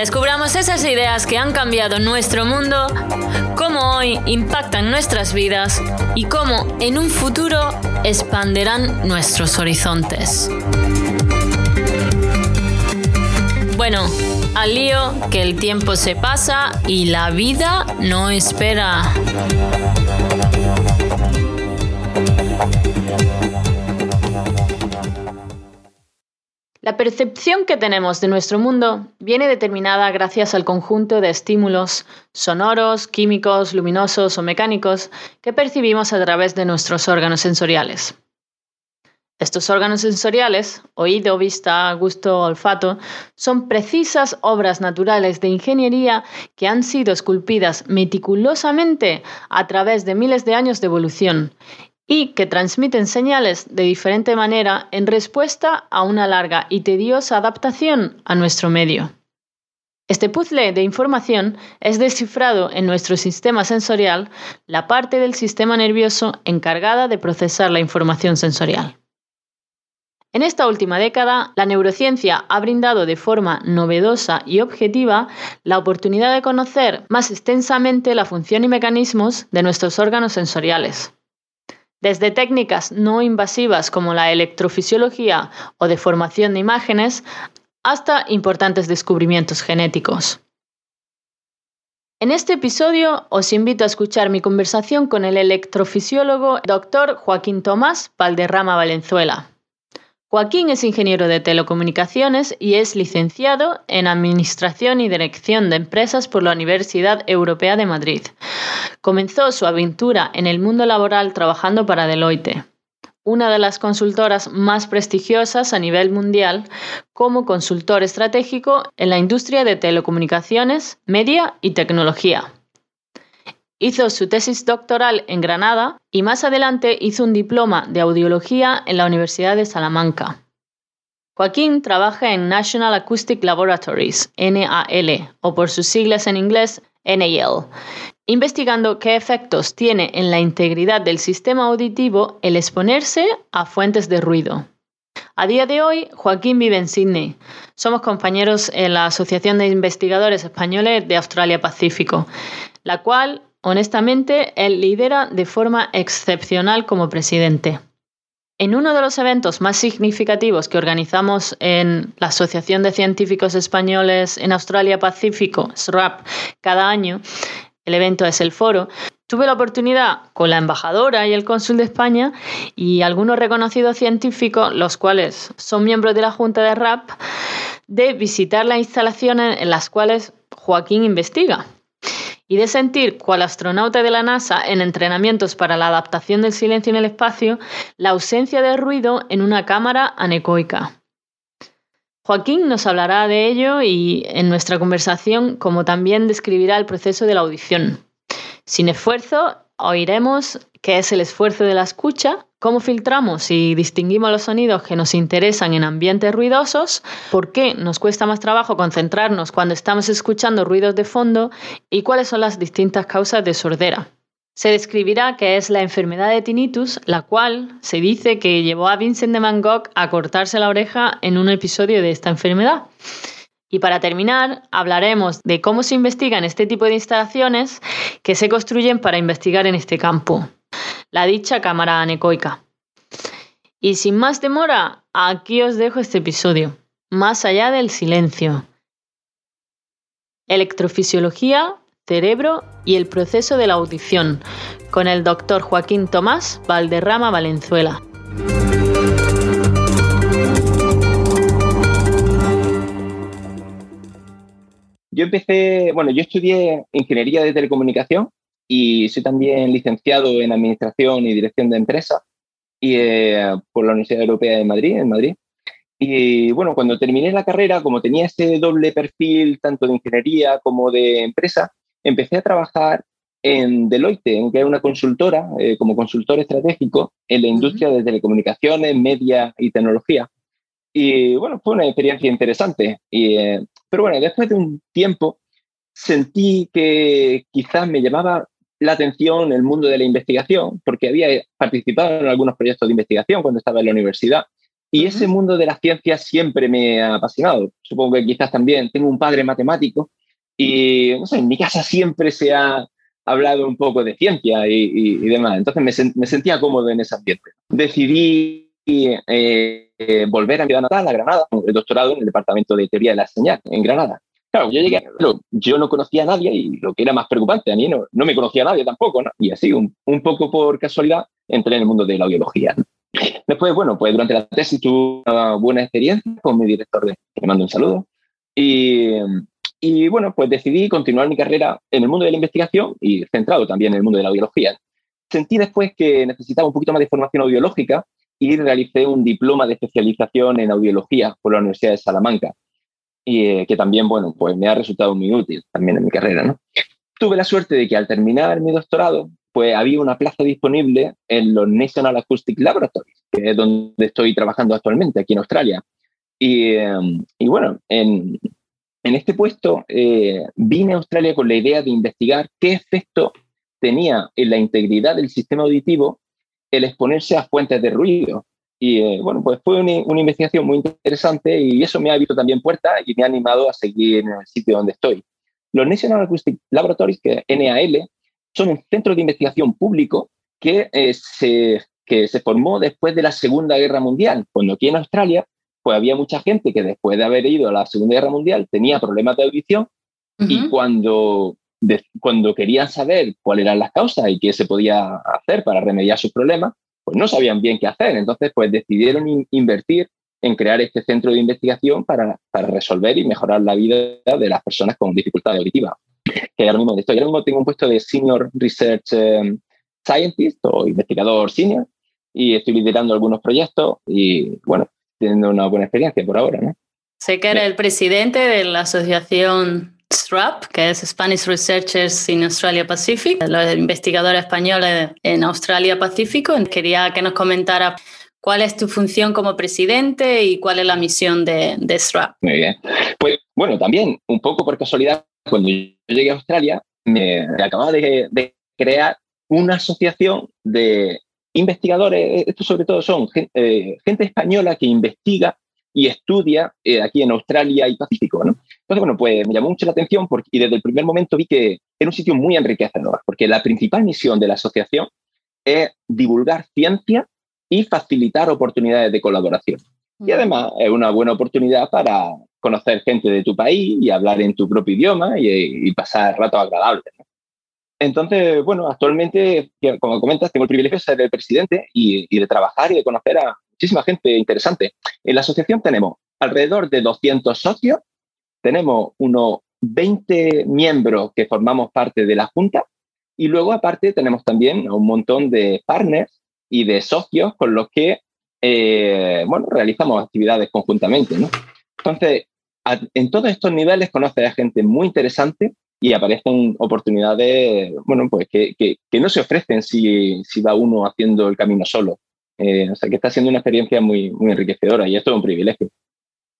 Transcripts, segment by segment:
Descubramos esas ideas que han cambiado nuestro mundo, cómo hoy impactan nuestras vidas y cómo en un futuro expanderán nuestros horizontes. Bueno, al lío, que el tiempo se pasa y la vida no espera. La percepción que tenemos de nuestro mundo viene determinada gracias al conjunto de estímulos sonoros, químicos, luminosos o mecánicos que percibimos a través de nuestros órganos sensoriales. Estos órganos sensoriales, oído, vista, gusto, olfato, son precisas obras naturales de ingeniería que han sido esculpidas meticulosamente a través de miles de años de evolución y que transmiten señales de diferente manera en respuesta a una larga y tediosa adaptación a nuestro medio. Este puzzle de información es descifrado en nuestro sistema sensorial, la parte del sistema nervioso encargada de procesar la información sensorial. En esta última década, la neurociencia ha brindado de forma novedosa y objetiva la oportunidad de conocer más extensamente la función y mecanismos de nuestros órganos sensoriales. Desde técnicas no invasivas como la electrofisiología o deformación de imágenes hasta importantes descubrimientos genéticos. En este episodio os invito a escuchar mi conversación con el electrofisiólogo Dr. Joaquín Tomás Valderrama Valenzuela. Joaquín es ingeniero de telecomunicaciones y es licenciado en Administración y Dirección de Empresas por la Universidad Europea de Madrid. Comenzó su aventura en el mundo laboral trabajando para Deloitte, una de las consultoras más prestigiosas a nivel mundial, como consultor estratégico en la industria de telecomunicaciones, media y tecnología. Hizo su tesis doctoral en Granada y más adelante hizo un diploma de audiología en la Universidad de Salamanca. Joaquín trabaja en National Acoustic Laboratories, NAL, o por sus siglas en inglés, NAL, investigando qué efectos tiene en la integridad del sistema auditivo el exponerse a fuentes de ruido. A día de hoy, Joaquín vive en Sydney. Somos compañeros en la Asociación de Investigadores Españoles de Australia Pacífico, la cual Honestamente, él lidera de forma excepcional como presidente. En uno de los eventos más significativos que organizamos en la Asociación de Científicos Españoles en Australia Pacífico, SRAP, cada año, el evento es el foro, tuve la oportunidad con la embajadora y el cónsul de España y algunos reconocidos científicos, los cuales son miembros de la Junta de RAP, de visitar las instalaciones en las cuales Joaquín investiga y de sentir, cual astronauta de la NASA en entrenamientos para la adaptación del silencio en el espacio, la ausencia de ruido en una cámara anecoica. Joaquín nos hablará de ello y en nuestra conversación, como también describirá el proceso de la audición. Sin esfuerzo, oiremos qué es el esfuerzo de la escucha, cómo filtramos y distinguimos los sonidos que nos interesan en ambientes ruidosos, por qué nos cuesta más trabajo concentrarnos cuando estamos escuchando ruidos de fondo y cuáles son las distintas causas de sordera. Se describirá qué es la enfermedad de tinnitus, la cual se dice que llevó a Vincent de Van Gogh a cortarse la oreja en un episodio de esta enfermedad. Y para terminar, hablaremos de cómo se investigan este tipo de instalaciones que se construyen para investigar en este campo, la dicha cámara anecoica. Y sin más demora, aquí os dejo este episodio, más allá del silencio. Electrofisiología, cerebro y el proceso de la audición, con el doctor Joaquín Tomás Valderrama Valenzuela. Yo empecé, bueno, yo estudié ingeniería de telecomunicación y soy también licenciado en Administración y Dirección de Empresas y, eh, por la Universidad Europea de Madrid, en Madrid. Y bueno, cuando terminé la carrera, como tenía ese doble perfil, tanto de ingeniería como de empresa, empecé a trabajar en Deloitte, que es una consultora, eh, como consultor estratégico en la industria de telecomunicaciones, media y tecnología. Y bueno, fue una experiencia interesante. Y, eh, pero bueno, después de un tiempo sentí que quizás me llamaba la atención el mundo de la investigación, porque había participado en algunos proyectos de investigación cuando estaba en la universidad. Y ese mundo de las ciencias siempre me ha apasionado. Supongo que quizás también tengo un padre matemático y, no sé, en mi casa siempre se ha hablado un poco de ciencia y, demás. Entonces me, sentía cómodo en ese ambiente. Decidí eh, volver a mi natal, a Granada, el doctorado en el Departamento de Teoría de la Señal, en Granada. Claro, yo llegué, yo no conocía a nadie y lo que era más preocupante, a mí no, no me conocía a nadie tampoco, ¿no? Y así, un, un, poco por casualidad, entré en el mundo de la biología. Después, bueno, pues durante la tesis tuve una buena experiencia con mi director, de, que le mando un saludo, y, y bueno, pues decidí continuar mi carrera en el mundo de la investigación y centrado también en el mundo de la biología. Sentí después que necesitaba un poquito más de formación audiológica y realicé un diploma de especialización en audiología por la Universidad de Salamanca y eh, que también, bueno, pues me ha resultado muy útil también en mi carrera, ¿no? Tuve la suerte de que al terminar mi doctorado, pues había una plaza disponible en los National Acoustic Laboratories, que es donde estoy trabajando actualmente, aquí en Australia. Y, em, y bueno, en, en, este puesto eh, vine a Australia con la idea de investigar qué efecto tenía en la integridad del sistema auditivo el exponerse a fuentes de ruido. Y eh, bueno, pues fue una, investigación muy interesante y eso me ha abierto también puertas y me ha animado a seguir en el sitio donde estoy. Los National Acoustic Laboratories, que NAL, son un centro de investigación público que, eh, se, que se formó después de la Segunda Guerra Mundial, cuando aquí en Australia pues había mucha gente que después de haber ido a la Segunda Guerra Mundial tenía problemas de audición y cuando, cuando querían saber cuáles eran las causas y qué se podía hacer para remediar sus problemas, pues no sabían bien qué hacer. Entonces, pues decidieron invertir en crear este centro de investigación para, para, resolver y mejorar la vida de las personas con dificultades auditivas. Que ahora mismo estoy, ahora mismo tengo un puesto de Senior Research em, Scientist o investigador senior y estoy liderando algunos proyectos y, bueno, teniendo una buena experiencia por ahora, ¿no? Sé que eres el presidente de la asociación SRAP, que es Spanish Researchers in Australia Pacific, los investigadores españoles en Australia Pacífico. Quería que nos comentara cuál es tu función como presidente y cuál es la misión de, de SRAP. Muy bien. Pues bueno, también un poco por casualidad, cuando yo llegué a Australia, me acababa de, de crear una asociación de investigadores, estos sobre todo son eh, gente española que investiga y estudia eh, aquí en Australia y Pacífico, ¿no? Entonces, bueno, pues me llamó mucho la atención porque, y desde el primer momento vi que era un sitio muy enriquecedor, porque la principal misión de la asociación es divulgar ciencia y facilitar oportunidades de colaboración. Y además es una buena oportunidad para conocer gente de tu país y hablar en tu propio idioma y, pasar ratos agradables. Entonces, bueno, actualmente, como comentas, tengo el privilegio de ser el presidente y, y, de trabajar y de conocer a muchísima gente interesante. En la asociación tenemos alrededor de 200 socios tenemos unos 20 miembros que formamos parte de la Junta y luego aparte tenemos también un montón de partners y de socios con los que eh, bueno, realizamos actividades conjuntamente. ¿no? Entonces, en todos estos niveles conoces a gente muy interesante y aparecen oportunidades bueno, pues que, que, no se ofrecen si, si, va uno haciendo el camino solo. Eh, o sea que está siendo una experiencia muy, muy enriquecedora y esto es un privilegio.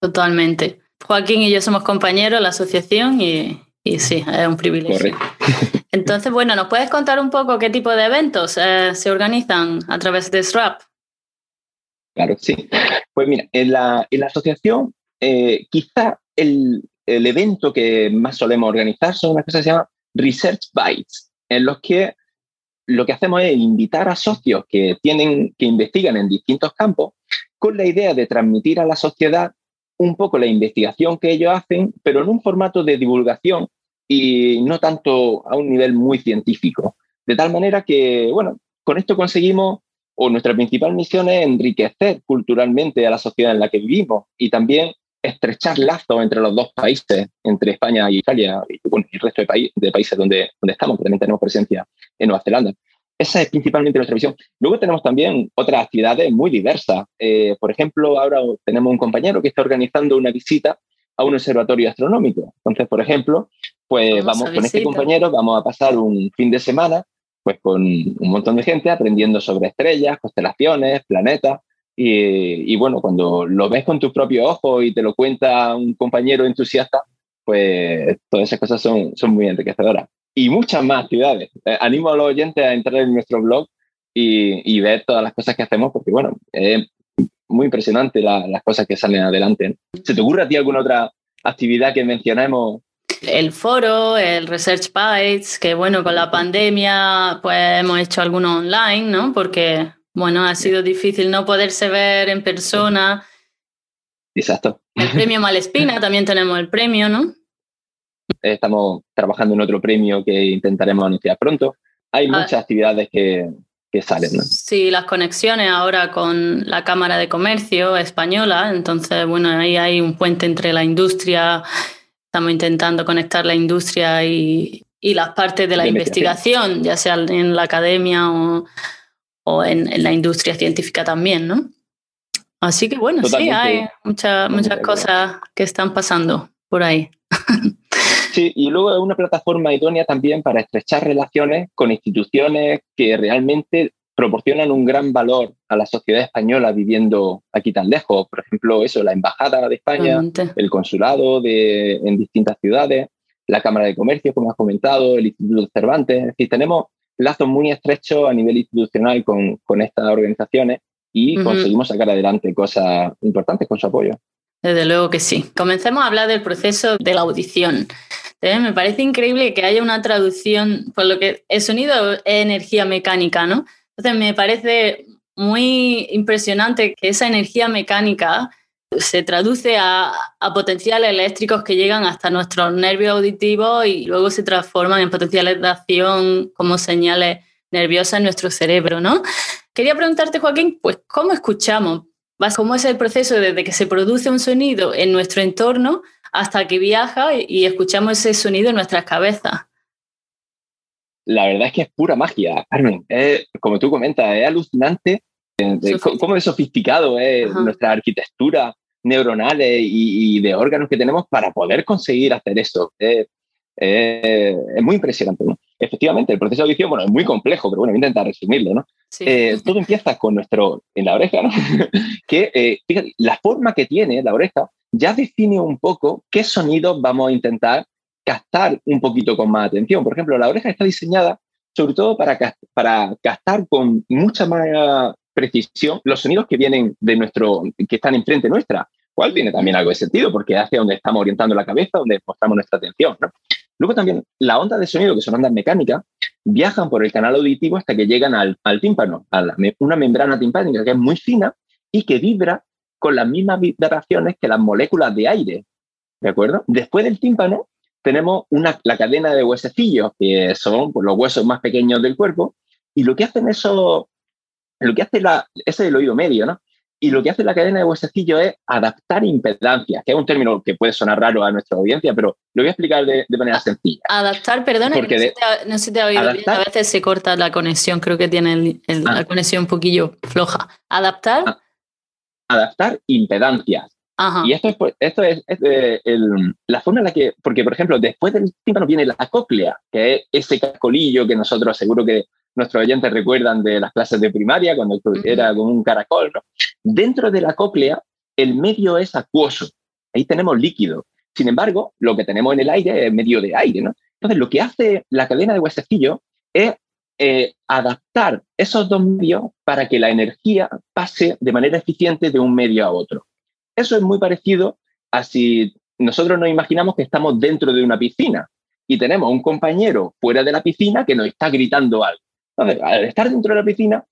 Totalmente. Joaquín y yo somos compañeros de la asociación y, y sí, es un privilegio. Entonces, bueno, ¿nos puedes contar un poco qué tipo de eventos eh, se organizan a través de SRAP? Claro, sí. Pues mira, en la, en la asociación, eh, quizá el, el, evento que más solemos organizar son unas cosas que se llaman Research Bites, en los que lo que hacemos es invitar a socios que, tienen, que investigan en distintos campos con la idea de transmitir a la sociedad un poco la investigación que ellos hacen, pero en un formato de divulgación y no tanto a un nivel muy científico. De tal manera que, bueno, con esto conseguimos, o nuestra principal misión es enriquecer culturalmente a la sociedad en la que vivimos y también estrechar lazos entre los dos países, entre España y Italia y, el resto de, de, países donde, donde estamos, que también tenemos presencia en Nueva Zelanda. Esa es principalmente nuestra visión. Luego tenemos también otras actividades muy diversas. Eh, por ejemplo, ahora tenemos un compañero que está organizando una visita a un observatorio astronómico. Entonces, por ejemplo, pues vamos, con este compañero, vamos a pasar un fin de semana pues con un montón de gente aprendiendo sobre estrellas, constelaciones, planetas. Y, y, bueno, cuando lo ves con tus propios ojos y te lo cuenta un compañero entusiasta, pues todas esas cosas son, son muy enriquecedoras y muchas más actividades. Eh, animo a los oyentes a entrar en nuestro blog y, y ver todas las cosas que hacemos, porque bueno, es muy impresionante las cosas que salen adelante. ¿Se te ocurre a ti alguna otra actividad que mencionemos? El foro, el Research Bytes, que bueno, con la pandemia pues hemos hecho algunos online, ¿no? Porque bueno, ha sido difícil no poderse ver en persona. Exacto. El premio Malespina, también tenemos el premio, ¿no? Estamos trabajando en otro premio que intentaremos anunciar pronto. Hay ah. muchas actividades que, que salen. ¿no? Sí, las conexiones ahora con la Cámara de Comercio española, entonces, bueno, ahí hay un puente entre la industria, estamos intentando conectar la industria y, y las partes de la investigación, ya sea en la academia o, o en, en, la industria científica también, ¿no? Así que bueno, sí, hay muchas muchas cosas que están pasando por ahí. Sí, y luego es una plataforma idónea también para estrechar relaciones con instituciones que realmente proporcionan un gran valor a la sociedad española viviendo aquí tan lejos. Por ejemplo, eso, la Embajada de España, el consulado de, en distintas ciudades, la Cámara de Comercio, como has comentado, el Instituto Cervantes. Es decir, tenemos lazos muy estrechos a nivel institucional con, con estas organizaciones y conseguimos sacar adelante cosas importantes con su apoyo. Desde luego que sí. Comencemos a hablar del proceso de la audición. ¿Eh? Me parece increíble que haya una traducción, por lo que el sonido es energía mecánica, ¿no? Entonces me parece muy impresionante que esa energía mecánica se traduce a, a, potenciales eléctricos que llegan hasta nuestros nervios auditivos y luego se transforman en potenciales de acción como señales nerviosas en nuestro cerebro, ¿no? Quería preguntarte, Joaquín, pues, ¿cómo escuchamos? ¿Cómo es el proceso desde que se produce un sonido en nuestro entorno hasta que viaja y escuchamos ese sonido en nuestras cabezas? La verdad es que es pura magia, Carmen. como tú comentas, es alucinante eh, cómo es sofisticado es nuestra arquitectura neuronales y, de órganos que tenemos para poder conseguir hacer eso. es muy impresionante. ¿no? Efectivamente, el proceso de audición, bueno, es muy complejo, pero bueno, voy a intentar resumirlo, ¿no? Eh, todo empieza con nuestro, en la oreja, ¿no? que, eh, fíjate, la forma que tiene la oreja ya define un poco qué sonidos vamos a intentar captar un poquito con más atención. Por ejemplo, la oreja está diseñada sobre todo para, para captar con mucha más precisión los sonidos que vienen de nuestro, que están enfrente nuestra, cual tiene también algo de sentido, porque hace donde estamos orientando la cabeza, donde mostramos nuestra atención, ¿no? Luego también la onda de sonido, que son ondas mecánicas, viajan por el canal auditivo hasta que llegan al, tímpano, a una membrana timpánica que es muy fina y que vibra con las mismas vibraciones que las moléculas de aire. ¿De acuerdo? Después del tímpano tenemos una, la cadena de huesecillos, que son pues, los huesos más pequeños del cuerpo, y lo que hacen eso, lo que hace la, ese es el oído medio, ¿no? Y lo que hace la cadena de huesecillo es adaptar impedancias, que es un término que puede sonar raro a nuestra audiencia, pero lo voy a explicar de, manera sencilla. Adaptar, perdona, Porque no, se te ha, oído bien, a veces se corta la conexión, creo que tiene la ah. conexión un poquillo floja. Adaptar. Ah. adaptar impedancias. Y esto es, esto es, la forma en la que, porque por ejemplo, después del tímpano viene la cóclea, que es ese cascolillo que nosotros seguro que nuestros oyentes recuerdan de las clases de primaria, cuando era como un caracol. ¿no? Dentro de la cóclea, el medio es acuoso. Ahí tenemos líquido. Sin embargo, lo que tenemos en el aire es medio de aire. ¿no? Entonces, lo que hace la cadena de huesecillo es eh, adaptar esos dos medios para que la energía pase de manera eficiente de un medio a otro. Eso es muy parecido a si nosotros nos imaginamos que estamos dentro de una piscina y tenemos un compañero fuera de la piscina que nos está gritando algo al estar dentro de la piscina,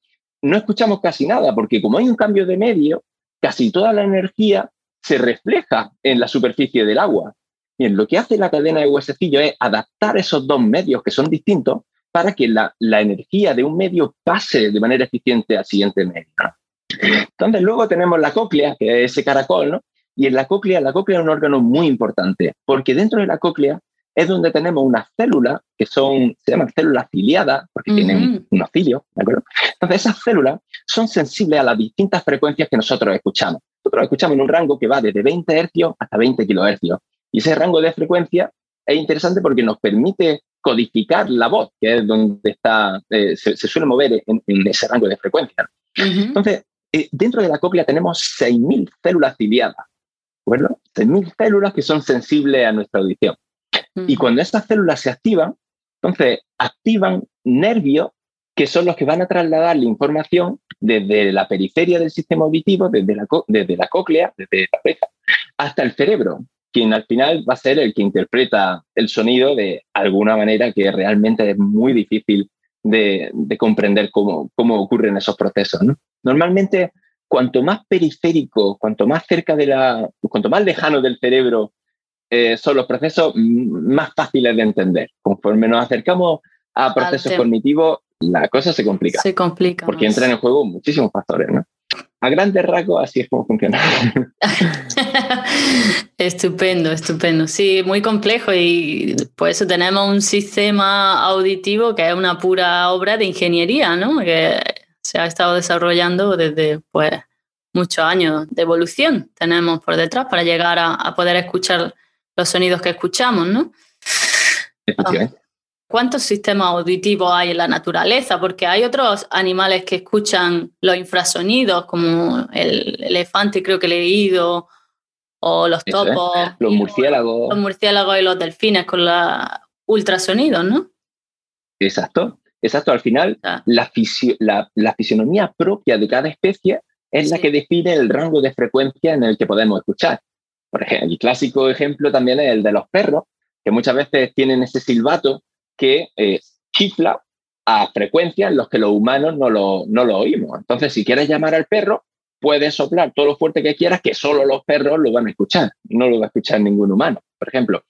no escuchamos casi nada, porque como hay un cambio de medio, casi toda la energía se refleja en la superficie del agua. Bien, lo que hace la cadena de huesecillo es adaptar esos dos medios que son distintos para que la, energía de un medio pase de manera eficiente al siguiente medio. Entonces, luego tenemos la cóclea, que es ese caracol, ¿no? Y en la cóclea, la cóclea es un órgano muy importante, porque dentro de la cóclea es donde tenemos unas células que son, se llaman células ciliadas, porque tienen unos cilios, ¿de acuerdo? Entonces, esas células son sensibles a las distintas frecuencias que nosotros escuchamos. Nosotros escuchamos en un rango que va desde 20 Hz hasta 20 kHz. Y ese rango de frecuencia es interesante porque nos permite codificar la voz, que es donde está, eh, se, suele mover en, ese rango de frecuencia. Entonces, eh, dentro de la cóclea tenemos 6.000 células ciliadas, ¿verdad? 6.000 células que son sensibles a nuestra audición. Y cuando estas células se activan, entonces activan nervios que son los que van a trasladar la información desde la periferia del sistema auditivo, desde la, desde la cóclea, desde la oreja, hasta el cerebro, quien al final va a ser el que interpreta el sonido de alguna manera que realmente es muy difícil de, comprender cómo, cómo, ocurren esos procesos. Normalmente, cuanto más periférico, cuanto más cerca de la, cuanto más lejano del cerebro eh, son los procesos, más fáciles de entender. Conforme nos acercamos a procesos cognitivos, la cosa se complica. Se complica. Porque entran en juego muchísimos factores, ¿no? A grandes rasgos, así es como funciona. estupendo, estupendo. Sí, muy complejo y por eso tenemos un sistema auditivo que es una pura obra de ingeniería, ¿no? Que se ha estado desarrollando desde pues, muchos años de evolución. Tenemos por detrás para llegar a, poder escuchar los sonidos que escuchamos, ¿no? ¿Cuántos sistemas auditivos hay en la naturaleza? Porque hay otros animales que escuchan los infrasonidos, como el elefante, creo que he leído, o los topos. Los murciélagos. Los murciélagos y los delfines con los ultrasonidos, ¿no? Exacto, exacto. Al final, la, la, fisionomía propia de cada especie es la que define el rango de frecuencia en el que podemos escuchar. Por ejemplo, el clásico ejemplo también es el de los perros, que muchas veces tienen ese silbato que eh, chifla a frecuencias en los que los humanos no lo, no lo oímos. Entonces, si quieres llamar al perro, puedes soplar todo lo fuerte que quieras, que solo los perros lo van a escuchar, no lo va a escuchar ningún humano, por ejemplo.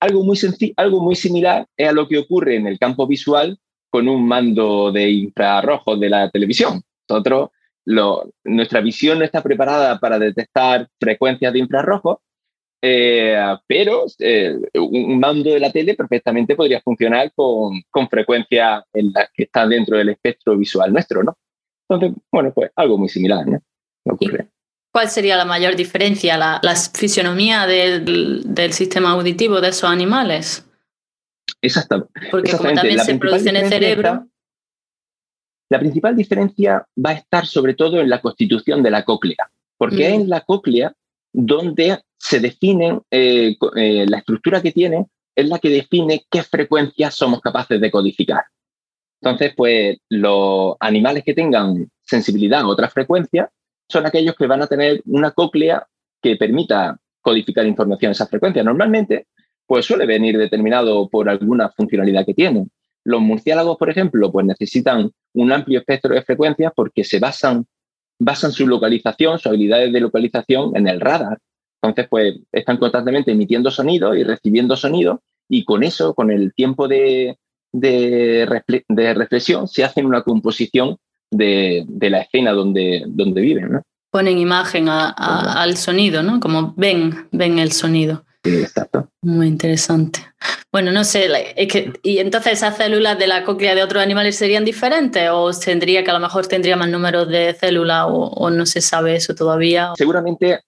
Algo muy, algo muy similar es a lo que ocurre en el campo visual con un mando de infrarrojos de la televisión. Nosotros, nuestra visión no está preparada para detectar frecuencias de infrarrojos, eh, pero eh, un mando de la tele perfectamente podría funcionar con, con frecuencia en la que está dentro del espectro visual nuestro, ¿no? Entonces, bueno, pues algo muy similar, ¿no? Ocurre. ¿Cuál sería la mayor diferencia, la, la fisionomía del, del, sistema auditivo de esos animales? Exacto. Porque como también se produce en el cerebro. La principal diferencia va a estar sobre todo en la constitución de la cóclea, porque es en la cóclea donde se define eh, eh, la estructura que tiene, es la que define qué frecuencias somos capaces de codificar. Entonces, pues los animales que tengan sensibilidad a otras frecuencias son aquellos que van a tener una cóclea que permita codificar información a esas frecuencias. Normalmente, pues suele venir determinado por alguna funcionalidad que tienen. Los murciélagos, por ejemplo, pues necesitan un amplio espectro de frecuencias porque se basan basan su localización, sus habilidades de localización en el radar. Entonces, pues están constantemente emitiendo sonido y recibiendo sonido y con eso, con el tiempo de, de, reflexión, se hacen una composición de, la escena donde, donde viven. ¿no? Ponen imagen al sonido, ¿no? Como ven, ven el sonido. Exacto. Muy interesante. Bueno, no sé, es que, ¿y entonces esas células de la cóclea de otros animales serían diferentes o tendría que a lo mejor tendría más números de células o, no se sabe eso todavía? Seguramente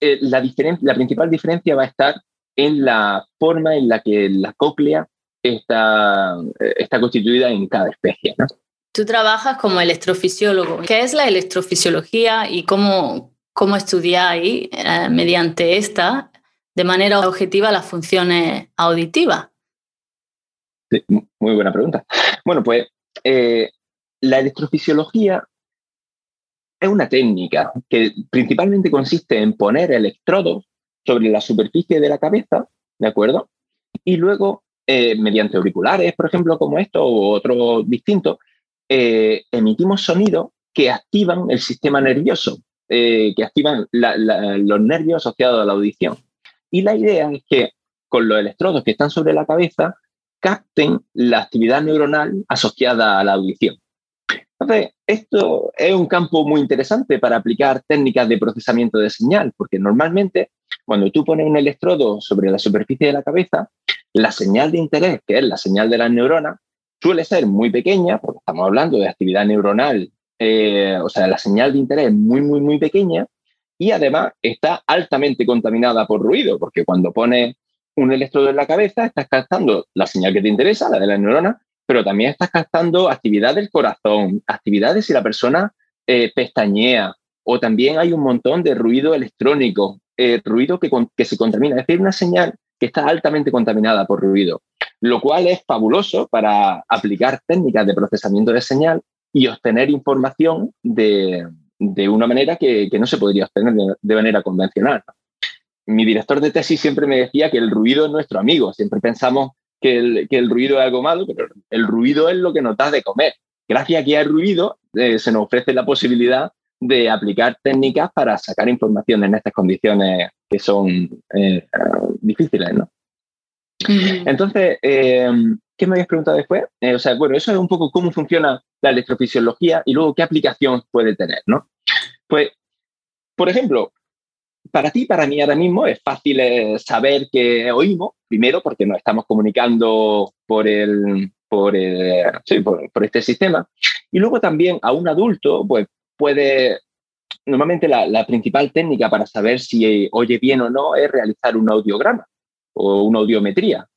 eh, la, la principal diferencia va a estar en la forma en la que la cóclea está, eh, está constituida en cada especie. ¿no? Tú trabajas como electrofisiólogo. ¿Qué es la electrofisiología y cómo, cómo estudiáis eh, mediante esta de manera objetiva las funciones auditivas? muy buena pregunta. Bueno, pues eh, la electrofisiología es una técnica que principalmente consiste en poner electrodos sobre la superficie de la cabeza, ¿de acuerdo? Y luego, eh, mediante auriculares, por ejemplo, como esto o otro distinto, eh, emitimos sonidos que activan el sistema nervioso, que activan los nervios asociados a la audición. Y la idea es que con los electrodos que están sobre la cabeza capten la actividad neuronal asociada a la audición. Entonces, esto es un campo muy interesante para aplicar técnicas de procesamiento de señal, porque normalmente cuando tú pones un electrodo sobre la superficie de la cabeza, la señal de interés, que es la señal de las neuronas, suele ser muy pequeña, porque estamos hablando de actividad neuronal, eh, o sea, la señal de interés es muy, muy, muy pequeña y además está altamente contaminada por ruido, porque cuando pones un electrodo en la cabeza estás captando la señal que te interesa, la de las neuronas, pero también estás captando actividad del corazón, actividades si la persona eh, pestañea, o también hay un montón de ruido electrónico, eh, ruido que, que se contamina, es decir, una señal que está altamente contaminada por ruido, lo cual es fabuloso para aplicar técnicas de procesamiento de señal y obtener información de, una manera que, no se podría obtener de, manera convencional. Mi director de tesis siempre me decía que el ruido es nuestro amigo. Siempre pensamos que el, ruido es algo malo, pero el ruido es lo que nos da de comer. Gracias a que hay ruido, eh, se nos ofrece la posibilidad de aplicar técnicas para sacar información en estas condiciones que son eh, difíciles, ¿no? Entonces, eh, ¿qué me habías preguntado después? o sea, bueno, eso es un poco cómo funciona la electrofisiología y luego qué aplicación puede tener, ¿no? Pues, por ejemplo, para ti, para mí ahora mismo es fácil saber que oímos, primero porque nos estamos comunicando por, el, por, por, este sistema, y luego también a un adulto, pues puede, normalmente la, principal técnica para saber si oye bien o no es realizar un audiograma o una audiometría,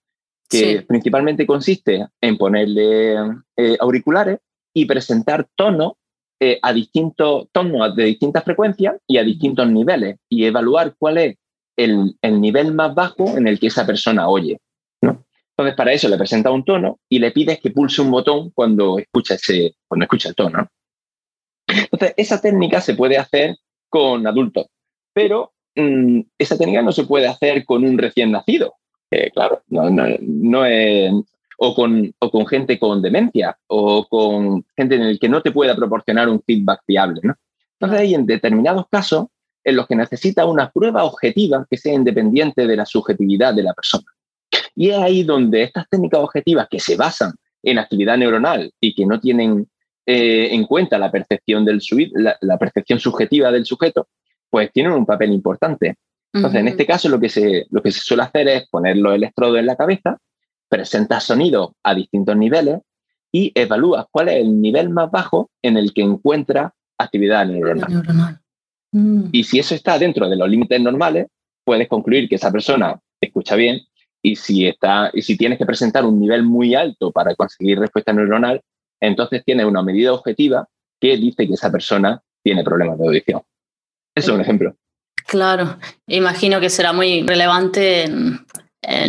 que principalmente consiste en ponerle eh, auriculares y presentar tonos eh, a distintos tonos de distintas frecuencias y a distintos niveles y evaluar cuál es el, nivel más bajo en el que esa persona oye. ¿no? Entonces, para eso le presenta un tono y le pides que pulse un botón cuando escucha, ese, cuando escucha el tono. Entonces, esa técnica se puede hacer con adultos, pero mm, esa técnica no se puede hacer con un recién nacido. Claro, no, es, o con, o con, gente con demencia o con gente en el que no te pueda proporcionar un feedback fiable. Entonces, hay en determinados casos en los que necesita una prueba objetiva que sea independiente de la subjetividad de la persona. Y es ahí donde estas técnicas objetivas que se basan en actividad neuronal y que no tienen eh, en cuenta la percepción, del la, percepción subjetiva del sujeto, pues tienen un papel importante. Entonces, en este caso, lo que, se, lo que se suele hacer es poner los electrodos en la cabeza, presenta sonido a distintos niveles y evalúa cuál es el nivel más bajo en el que encuentra actividad neuronal. Mm. Y si eso está dentro de los límites normales, puedes concluir que esa persona escucha bien y si, está, y si tienes que presentar un nivel muy alto para conseguir respuesta neuronal, entonces tiene una medida objetiva que dice que esa persona tiene problemas de audición. Eso es un ejemplo. Claro, imagino que será muy relevante en,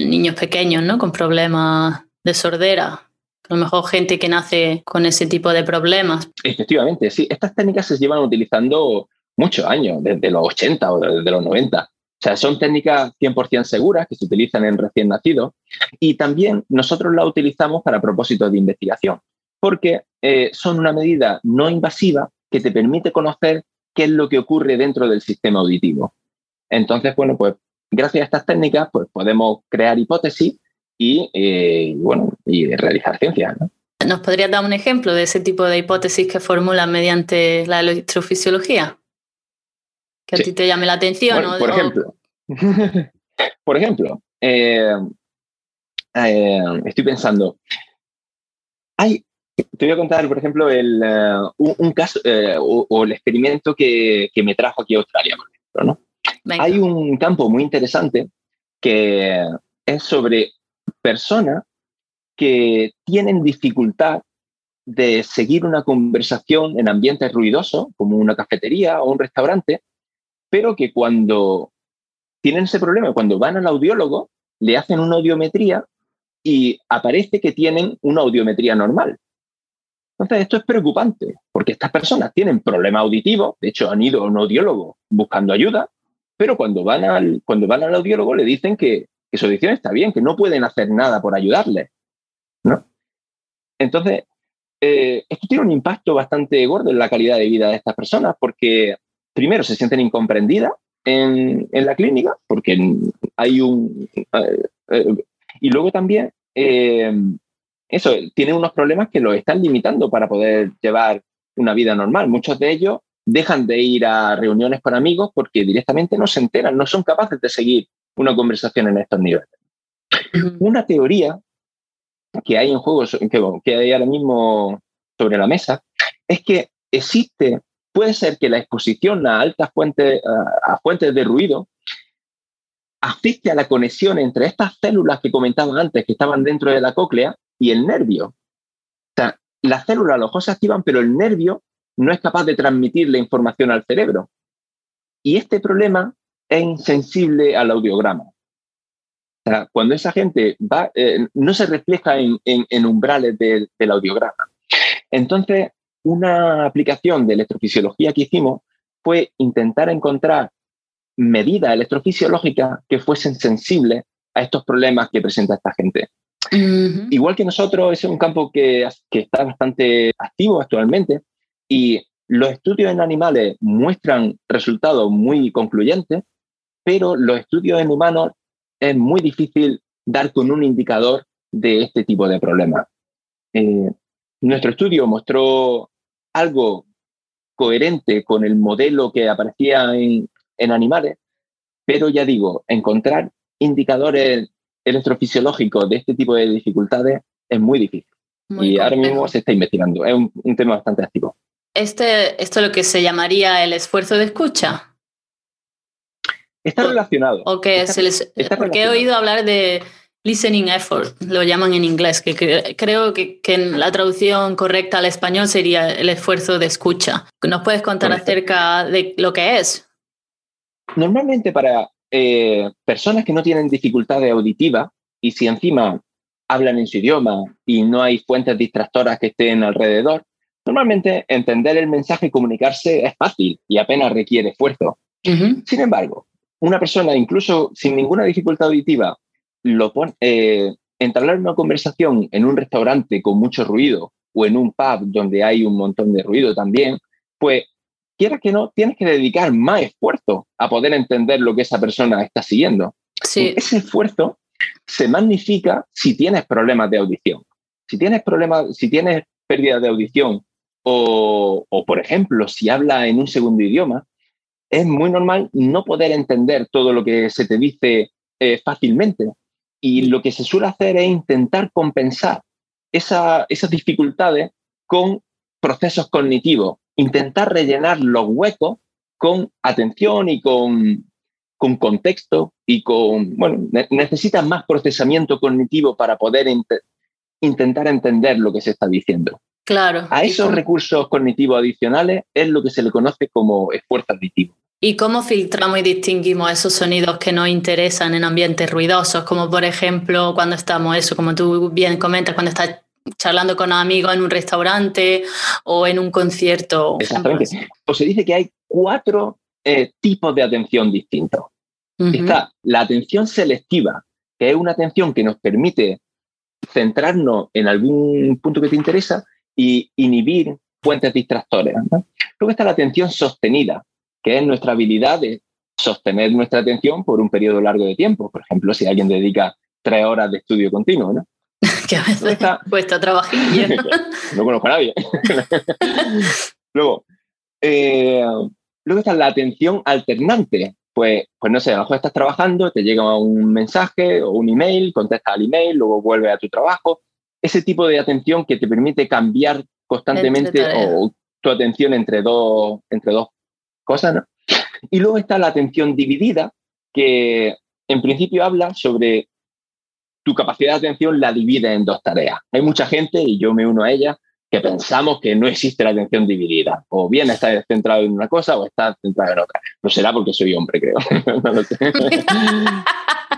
niños pequeños, ¿no? Con problemas de sordera. A lo mejor gente que nace con ese tipo de problemas. Efectivamente, sí. Estas técnicas se llevan utilizando muchos años, desde los 80 o desde los 90. O sea, son técnicas 100% seguras que se utilizan en recién nacidos y también nosotros las utilizamos para propósitos de investigación porque eh, son una medida no invasiva que te permite conocer qué es lo que ocurre dentro del sistema auditivo. Entonces, bueno, pues gracias a estas técnicas pues, podemos crear hipótesis y, eh, bueno, y realizar ciencia. ¿Nos podrías dar un ejemplo de ese tipo de hipótesis que formulan mediante la electrofisiología? Que a ti te llame la atención. Por ejemplo, por ejemplo eh, estoy pensando, hay te voy a contar, por ejemplo, el, eh, un, caso eh, o, el experimento que, que, me trajo aquí a Australia, por ejemplo. ¿no? Hay un campo muy interesante que es sobre personas que tienen dificultad de seguir una conversación en ambientes ruidosos, como una cafetería o un restaurante, pero que cuando tienen ese problema, cuando van al audiólogo, le hacen una audiometría y aparece que tienen una audiometría normal. Entonces, esto es preocupante, porque estas personas tienen problemas auditivos, de hecho han ido a un audiólogo buscando ayuda, pero cuando van al, cuando van al audiólogo le dicen que, su audición está bien, que no pueden hacer nada por ayudarle. ¿no? Entonces, eh, esto tiene un impacto bastante gordo en la calidad de vida de estas personas, porque primero se sienten incomprendidas en, la clínica, porque hay un... Eh, eh, y luego también eso, tiene unos problemas que lo están limitando para poder llevar una vida normal. Muchos de ellos dejan de ir a reuniones con amigos porque directamente no se enteran, no son capaces de seguir una conversación en estos niveles. Una teoría que hay en juegos, que, que hay ahora mismo sobre la mesa, es que existe, puede ser que la exposición a altas fuentes, a, fuentes de ruido afecte a la conexión entre estas células que comentaba antes, que estaban dentro de la cóclea, y el nervio. O sea, las células a lo mejor se activan, pero el nervio no es capaz de transmitir la información al cerebro. Y este problema es insensible al audiograma. O sea, cuando esa gente va, eh, no se refleja en, umbrales del audiograma. Entonces, una aplicación de electrofisiología que hicimos fue intentar encontrar medidas electrofisiológicas que fuesen sensibles a estos problemas que presenta esta gente. Igual que nosotros, es un campo que, que está bastante activo actualmente y los estudios en animales muestran resultados muy concluyentes, pero los estudios en humanos es muy difícil dar con un indicador de este tipo de problemas. Eh, nuestro estudio mostró algo coherente con el modelo que aparecía en, animales, pero ya digo, encontrar indicadores electrofisiológicos de este tipo de dificultades es muy difícil. y ahora mismo se está investigando. Es un, tema bastante activo. Este, ¿Esto es lo que se llamaría el esfuerzo de escucha? Está relacionado. ¿O es porque he oído hablar de listening effort, lo llaman en inglés, que creo que, en la traducción correcta al español sería el esfuerzo de escucha. ¿Nos puedes contar acerca de lo que es? Normalmente para eh, personas que no tienen dificultades auditivas y si encima hablan en su idioma y no hay fuentes distractoras que estén alrededor, normalmente entender el mensaje y comunicarse es fácil y apenas requiere esfuerzo. Sin embargo, una persona incluso sin ninguna dificultad auditiva lo pone, eh, entablar una conversación en un restaurante con mucho ruido o en un pub donde hay un montón de ruido también, pues quieras que no, tienes que dedicar más esfuerzo a poder entender lo que esa persona está siguiendo. Sí. Ese esfuerzo se magnifica si tienes problemas de audición. Si tienes problemas, si tienes pérdida de audición o, o, por ejemplo, si habla en un segundo idioma, es muy normal no poder entender todo lo que se te dice eh, fácilmente. Y lo que se suele hacer es intentar compensar esas dificultades con procesos cognitivos, intentar rellenar los huecos con atención y con, con contexto y con, bueno, necesitas más procesamiento cognitivo para poder intentar entender lo que se está diciendo. Claro. A esos recursos cognitivos adicionales es lo que se le conoce como esfuerzo auditivo. ¿Y cómo filtramos y distinguimos esos sonidos que nos interesan en ambientes ruidosos? Como por ejemplo cuando estamos, eso, como tú bien comentas, cuando estás charlando con amigos en un restaurante o en un concierto. Exactamente. Pues se dice que hay cuatro eh, tipos de atención distintos. Está la atención selectiva, que es una atención que nos permite centrarnos en algún punto que te interesa y inhibir fuentes distractores. Luego está la atención sostenida, que es nuestra habilidad de sostener nuestra atención por un periodo largo de tiempo. Por ejemplo, si alguien dedica tres horas de estudio continuo, ¿no? que a veces está, cuesta trabajar. no conozco a nadie. luego, eh, luego está la atención alternante. Pues, pues no sé, a lo mejor estás trabajando, te llega un mensaje o un email, contestas al email, luego vuelves a tu trabajo. Ese tipo de atención que te permite cambiar constantemente o tu atención entre dos, entre dos cosas, ¿no? Y luego está la atención dividida, que en principio habla sobre tu capacidad de atención la divide en dos tareas. Hay mucha gente, y yo me uno a ella, que pensamos que no existe la atención dividida. O bien está centrado en una cosa o está centrado en otra. No será porque soy hombre, creo.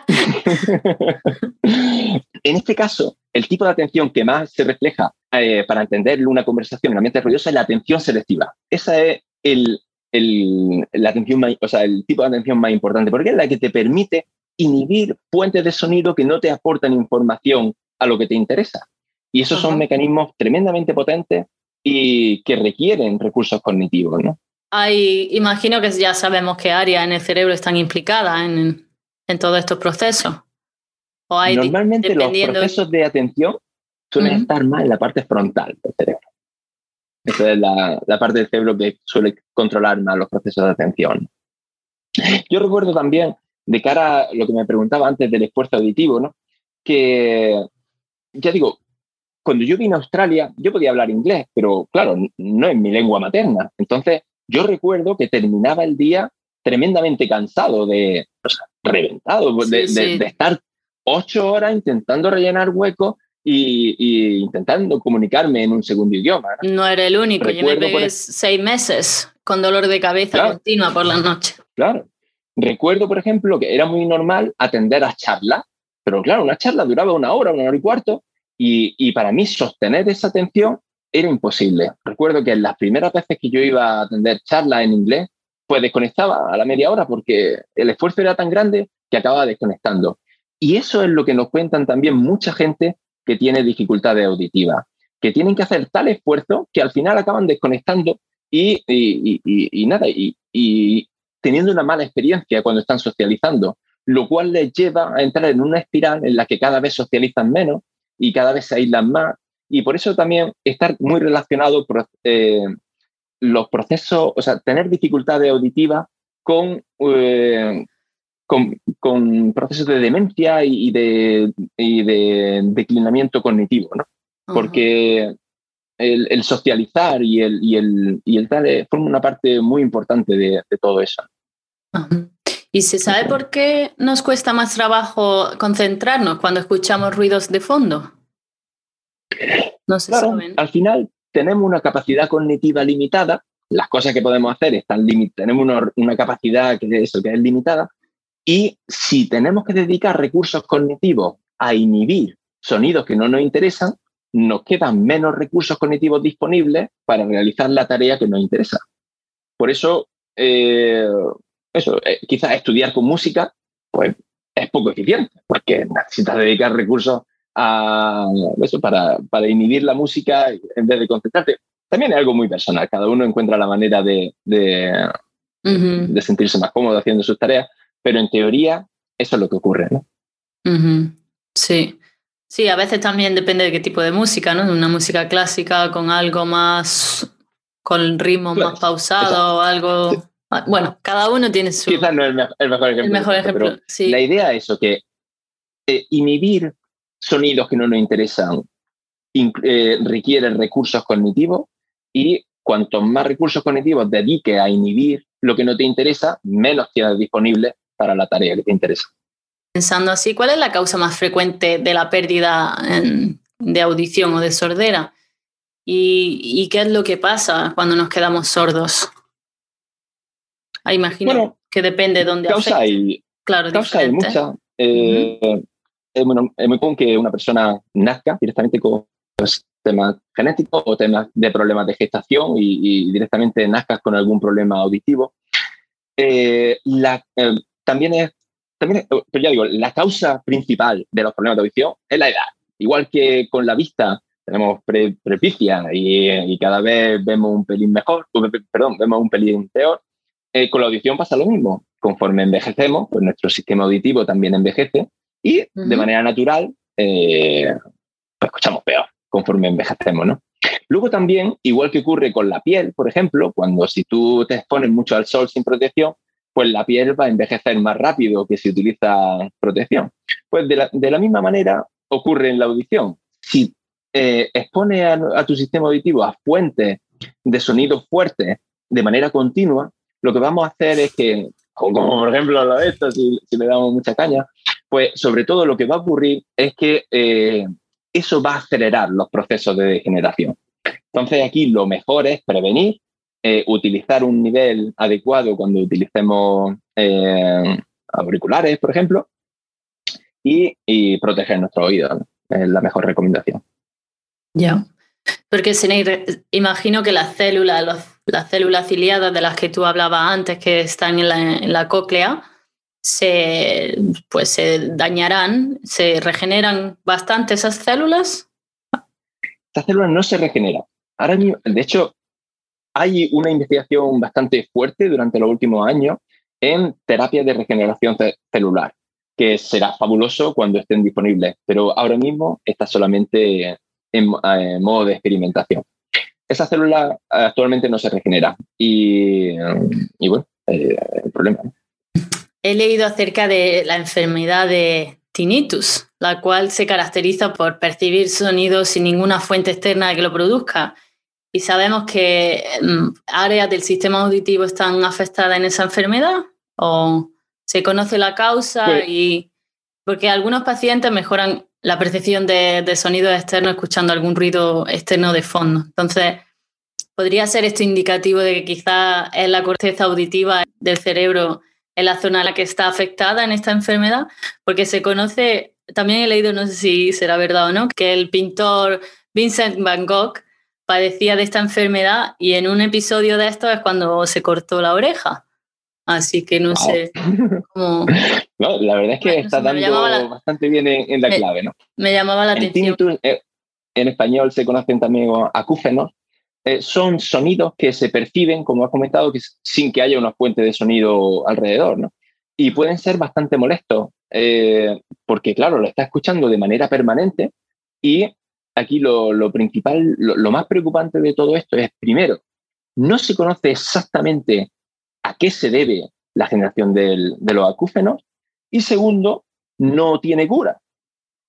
en este caso, el tipo de atención que más se refleja eh, para entender una conversación en ambiente ruidoso es la atención selectiva. Esa es el, el, la atención o sea, el tipo de atención más importante, porque es la que te permite inhibir fuentes de sonido que no te aportan información a lo que te interesa. Y esos son mecanismos tremendamente potentes y que requieren recursos cognitivos, ¿no? Hay, imagino que ya sabemos qué áreas en el cerebro están implicadas en, en todos estos procesos. ¿O hay Normalmente los procesos de atención suelen estar más en la parte frontal del cerebro. Esa es la, la, parte del cerebro que suele controlar más los procesos de atención. Yo recuerdo también, de cara a lo que me preguntaba antes del esfuerzo auditivo, ¿no? que, ya digo, cuando yo vine a Australia, yo podía hablar inglés, pero claro, no es mi lengua materna. Entonces, yo recuerdo que terminaba el día tremendamente cansado, de, reventado, de, estar ocho horas intentando rellenar huecos y, intentando comunicarme en un segundo idioma. No, era el único, yo me pegué seis meses con dolor de cabeza continua por la noche. Claro. Recuerdo, por ejemplo, que era muy normal atender a charlas, pero claro, una charla duraba una hora, una hora y cuarto, y, para mí sostener esa atención era imposible. Recuerdo que en las primeras veces que yo iba a atender charlas en inglés, pues desconectaba a la media hora porque el esfuerzo era tan grande que acababa desconectando. Y eso es lo que nos cuentan también mucha gente que tiene dificultades auditivas, que tienen que hacer tal esfuerzo que al final acaban desconectando y, nada, y, teniendo una mala experiencia cuando están socializando, lo cual les lleva a entrar en una espiral en la que cada vez socializan menos y cada vez se aíslan más. Y por eso también estar muy relacionado eh, los procesos, o sea, tener dificultades auditivas con, eh, con, procesos de demencia y de, de declinamiento cognitivo, ¿no? Porque el, socializar y el, y el, y el tal eh, forma una parte muy importante de, todo eso. ¿Y se sabe por qué nos cuesta más trabajo concentrarnos cuando escuchamos ruidos de fondo? No se sabe. Al final tenemos una capacidad cognitiva limitada, las cosas que podemos hacer están tenemos una, capacidad que es, que es limitada, y si tenemos que dedicar recursos cognitivos a inhibir sonidos que no nos interesan, nos quedan menos recursos cognitivos disponibles para realizar la tarea que nos interesa. Por eso, eh, eso, eh, quizás estudiar con música, pues es poco eficiente, porque necesitas dedicar recursos a eso para, para, inhibir la música en vez de concentrarte. También es algo muy personal, cada uno encuentra la manera de, de, de sentirse más cómodo haciendo sus tareas, pero en teoría eso es lo que ocurre, ¿no? Sí. Sí, a veces también depende de qué tipo de música, ¿no? Una música clásica con algo más, con ritmo más pausado o algo... Ah, bueno, cada uno tiene su... Quizás no es el, mejor ejemplo. El mejor ejemplo, sí. La idea es eso, que eh, inhibir sonidos que no nos interesan eh, requieren recursos cognitivos y cuantos más recursos cognitivos dediques a inhibir lo que no te interesa, menos tienes disponible para la tarea que te interesa. Pensando así, ¿cuál es la causa más frecuente de la pérdida de audición o de sordera? ¿Y, qué es lo que pasa cuando nos quedamos sordos? Ah, imagino que depende de dónde causa hay, claro, causa hay mucha. Eh, es, muy común que una persona nazca directamente con temas genéticos o temas de problemas de gestación y, directamente nazcas con algún problema auditivo. Eh, la, eh, también es también, pero ya digo, la causa principal de los problemas de audición es la edad. Igual que con la vista tenemos prepicia y, cada vez vemos un pelín mejor, perdón, vemos un pelín peor, eh, con la audición pasa lo mismo. Conforme envejecemos, pues nuestro sistema auditivo también envejece y de manera natural eh, pues escuchamos peor conforme envejecemos, ¿no? Luego también, igual que ocurre con la piel, por ejemplo, cuando si tú te expones mucho al sol sin protección, pues la piel va a envejecer más rápido que si utiliza protección. Pues de la, misma manera ocurre en la audición. Si eh, expones a, tu sistema auditivo a fuentes de sonidos fuertes de manera continua, lo que vamos a hacer es que, como por ejemplo lo de esto, si, le damos mucha caña, pues sobre todo lo que va a ocurrir es que eh, eso va a acelerar los procesos de degeneración. Entonces aquí lo mejor es prevenir eh, utilizar un nivel adecuado cuando utilicemos eh, auriculares, por ejemplo, y, proteger nuestro oído. Es la mejor recomendación. Ya. Porque, imagino que las células, las células ciliadas de las que tú hablabas antes, que están en la, cóclea, se, pues se dañarán, se regeneran bastante esas células. Estas células no se regeneran. Ahora de hecho, hay una investigación bastante fuerte durante los últimos años en terapias de regeneración celular, que será fabuloso cuando estén disponibles, pero ahora mismo está solamente en, modo de experimentación. Esa célula actualmente no se regenera y, bueno, eh, el problema. He leído acerca de la enfermedad de tinnitus, la cual se caracteriza por percibir sonidos sin ninguna fuente externa que lo produzca. Y sabemos que mm, áreas del sistema auditivo están afectadas en esa enfermedad o se conoce la causa y porque algunos pacientes mejoran la percepción de, sonidos externos escuchando algún ruido externo de fondo. Entonces, podría ser esto indicativo de que quizás es la corteza auditiva del cerebro en la zona en la que está afectada en esta enfermedad, porque se conoce, también he leído, no sé si será verdad o no, que el pintor Vincent Van Gogh padecía de esta enfermedad y en un episodio de esto es cuando se cortó la oreja. Así que no Wow. sé cómo No, la verdad es que Bueno, está dando la- bastante bien en, en la Me- clave, ¿no? me llamaba la El atención. eh, en español se conocen también como acúfenos. eh, son sonidos que se perciben, como has comentado, que sin que haya una fuente de sonido alrededor, ¿no? Y pueden ser bastante molestos, eh, porque claro, lo está escuchando de manera permanente y aquí lo, lo principal, lo, lo más preocupante de todo esto es, primero, no se conoce exactamente a qué se debe la generación del- de los acúfenos y segundo, no tiene cura,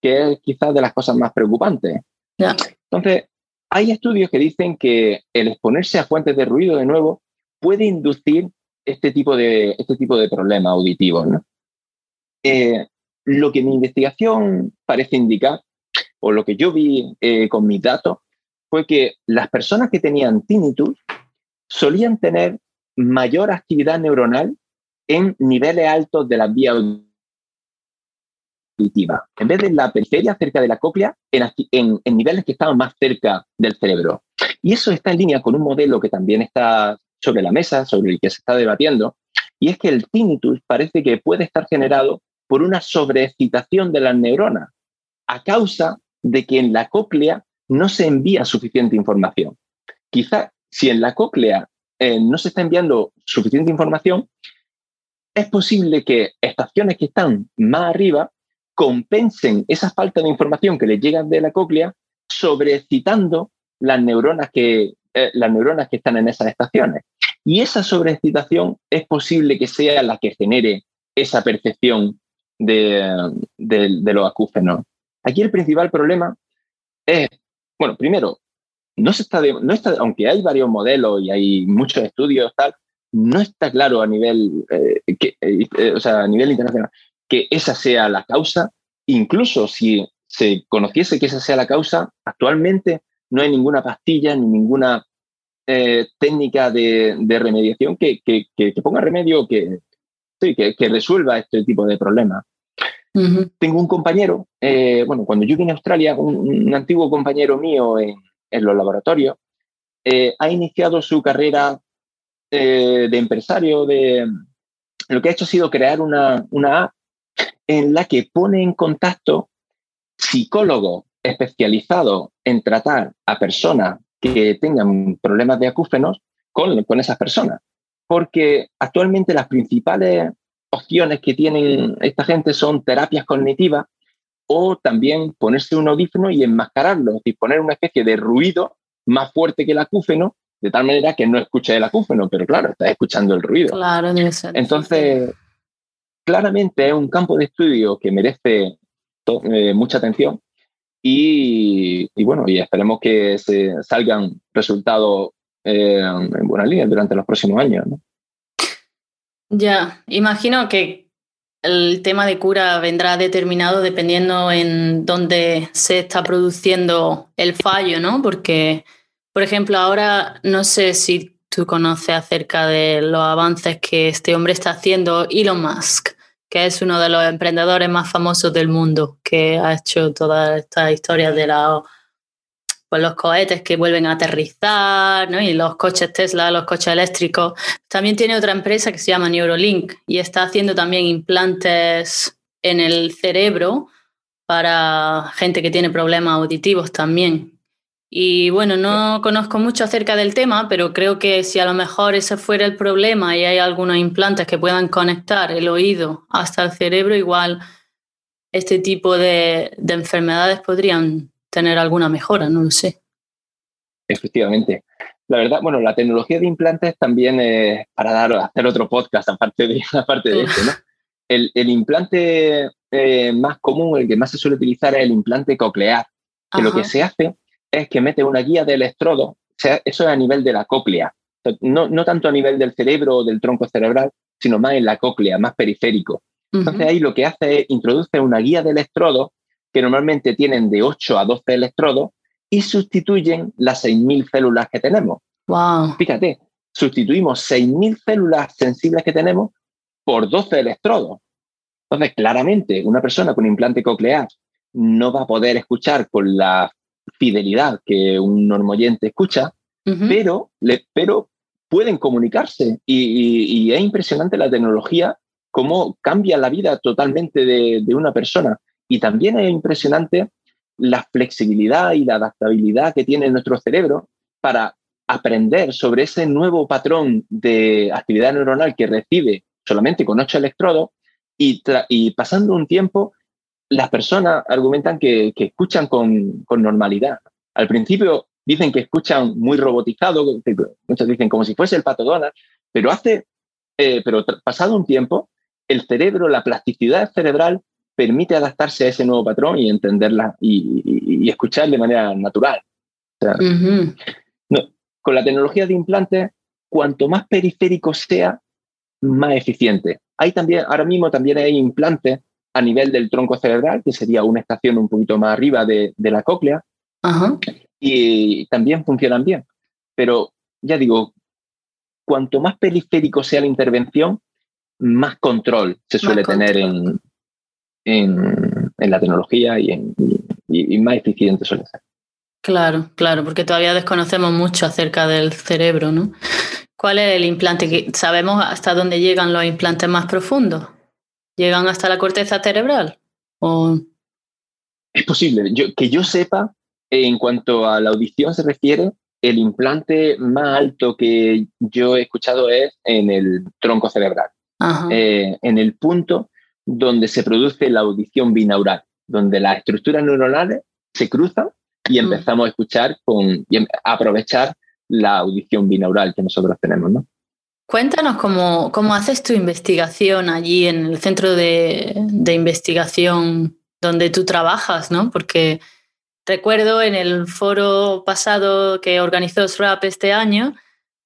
que es quizás de las cosas más preocupantes. Entonces, hay estudios que dicen que el exponerse a fuentes de ruido de nuevo puede inducir este tipo de, este tipo de problemas auditivos. ¿no? Eh, lo que mi investigación parece indicar, o lo que yo vi eh, con mis datos, fue que las personas que tenían tinnitus solían tener mayor actividad neuronal en niveles altos de las vías auditivas. En vez de en la periferia, cerca de la cóclea, en niveles que estaban más cerca del cerebro. Y eso está en línea con un modelo que también está sobre la mesa, sobre el que se está debatiendo, y es que el tinnitus parece que puede estar generado por una sobreexcitación de las neuronas a causa de que en la cóclea no se envía suficiente información. Quizá si en la cóclea eh, no se está enviando suficiente información, es posible que estaciones que están más arriba compensen esa falta de información que les llega de la cóclea sobreexcitando las neuronas que, eh, las neuronas que están en esas estaciones. Y esa sobreexcitación es posible que sea la que genere esa percepción de, de- de los acúfenos. Aquí el principal problema es, bueno, primero, no se está, no está, aunque hay varios modelos y hay muchos estudios, tal, no está claro a nivel, eh, que, eh, eh, o sea, a nivel internacional que esa sea la causa. Incluso si se conociese que esa sea la causa, actualmente no hay ninguna pastilla ni ninguna eh, técnica de, de remediación que, que- ponga remedio que, sí, que, que resuelva este tipo de problemas. Tengo un compañero, bueno, cuando yo vine a Australia, un, un antiguo compañero mío en, en los laboratorios, eh, ha iniciado su carrera eh, de empresario, de, lo que ha hecho ha sido crear una, una app en la que pone en contacto psicólogos especializados en tratar a personas que tengan problemas de acúfenos con, con esas personas. Porque actualmente las principales opciones que tienen esta gente son terapias cognitivas o también ponerse un audífono y enmascararlo, es decir, poner una especie de ruido más fuerte que el acúfeno, de tal manera que no escuche el acúfeno, pero claro, está escuchando el ruido. Claro, debe ser. Entonces, claramente es un campo de estudio que merece eh, mucha atención y, y bueno, y esperemos que se salgan resultados eh, en buena línea durante los próximos años. ¿no? Ya, imagino que el tema de cura vendrá determinado dependiendo en dónde se está produciendo el fallo, ¿no? Porque, por ejemplo, ahora no sé si tú conoces acerca de los avances que este hombre está haciendo, Elon Musk, que es uno de los emprendedores más famosos del mundo, que ha hecho toda esta historia de la pues los cohetes que vuelven a aterrizar, ¿no? Y los coches Tesla, los coches eléctricos. También tiene otra empresa que se llama Neurolink y está haciendo también implantes en el cerebro para gente que tiene problemas auditivos también. Y bueno, no conozco mucho acerca del tema, pero creo que si a lo mejor ese fuera el problema y hay algunos implantes que puedan conectar el oído hasta el cerebro, igual este tipo de, de enfermedades podrían tener alguna mejora, no lo sé. Efectivamente. La verdad, bueno, la tecnología de implantes también es para dar, hacer otro podcast aparte de, aparte de este, ¿no? El, el implante eh, más común, el que más se suele utilizar es el implante coclear, que lo que se hace es que mete una guía de electrodo, o sea, eso es a nivel de la cóclea, no, no tanto a nivel del cerebro o del tronco cerebral, sino más en la cóclea, más periférico. Entonces ahí lo que hace es introduce una guía de electrodos que normalmente tienen de 8 a 12 electrodos y sustituyen las 6.000 células que tenemos. Wow. Fíjate, sustituimos 6.000 células sensibles que tenemos por 12 electrodos. Entonces, claramente, una persona con implante coclear no va a poder escuchar con la fidelidad que un normoyente escucha, pero, le, pero pueden comunicarse y, es impresionante la tecnología, cómo cambia la vida totalmente de, de una persona. Y también es impresionante la flexibilidad y la adaptabilidad que tiene nuestro cerebro para aprender sobre ese nuevo patrón de actividad neuronal que recibe solamente con ocho electrodos y, y pasando un tiempo, las personas argumentan que, escuchan con, normalidad. Al principio dicen que escuchan muy robotizado, muchos dicen como si fuese el pato Donald, pero hace, eh, pero pasado un tiempo, el cerebro, la plasticidad cerebral permite adaptarse a ese nuevo patrón y entenderla y, escuchar de manera natural. con la tecnología de implantes, cuanto más periférico sea, más eficiente. Hay también, ahora mismo también hay implantes a nivel del tronco cerebral, que sería una estación un poquito más arriba de, la cóclea, y también funcionan bien. Pero ya digo, cuanto más periférico sea la intervención, más control se suele tener en, en, la tecnología y, en, y, más eficiente suele ser. Claro, claro, porque todavía desconocemos mucho acerca del cerebro, ¿no? ¿Cuál es el implante? ¿Sabemos hasta dónde llegan los implantes más profundos? ¿Llegan hasta la corteza cerebral? ¿O... Es posible. que yo sepa, en cuanto a la audición se refiere, el implante más alto que yo he escuchado es en el tronco cerebral, eh, en el punto donde se produce la audición binaural, donde las estructuras neuronales se cruzan y empezamos a escuchar con, y em, a aprovechar la audición binaural que nosotros tenemos, ¿no? Cuéntanos cómo, cómo haces tu investigación allí en el centro de, de, investigación donde tú trabajas, ¿no? Porque recuerdo en el foro pasado que organizó SRAP este año,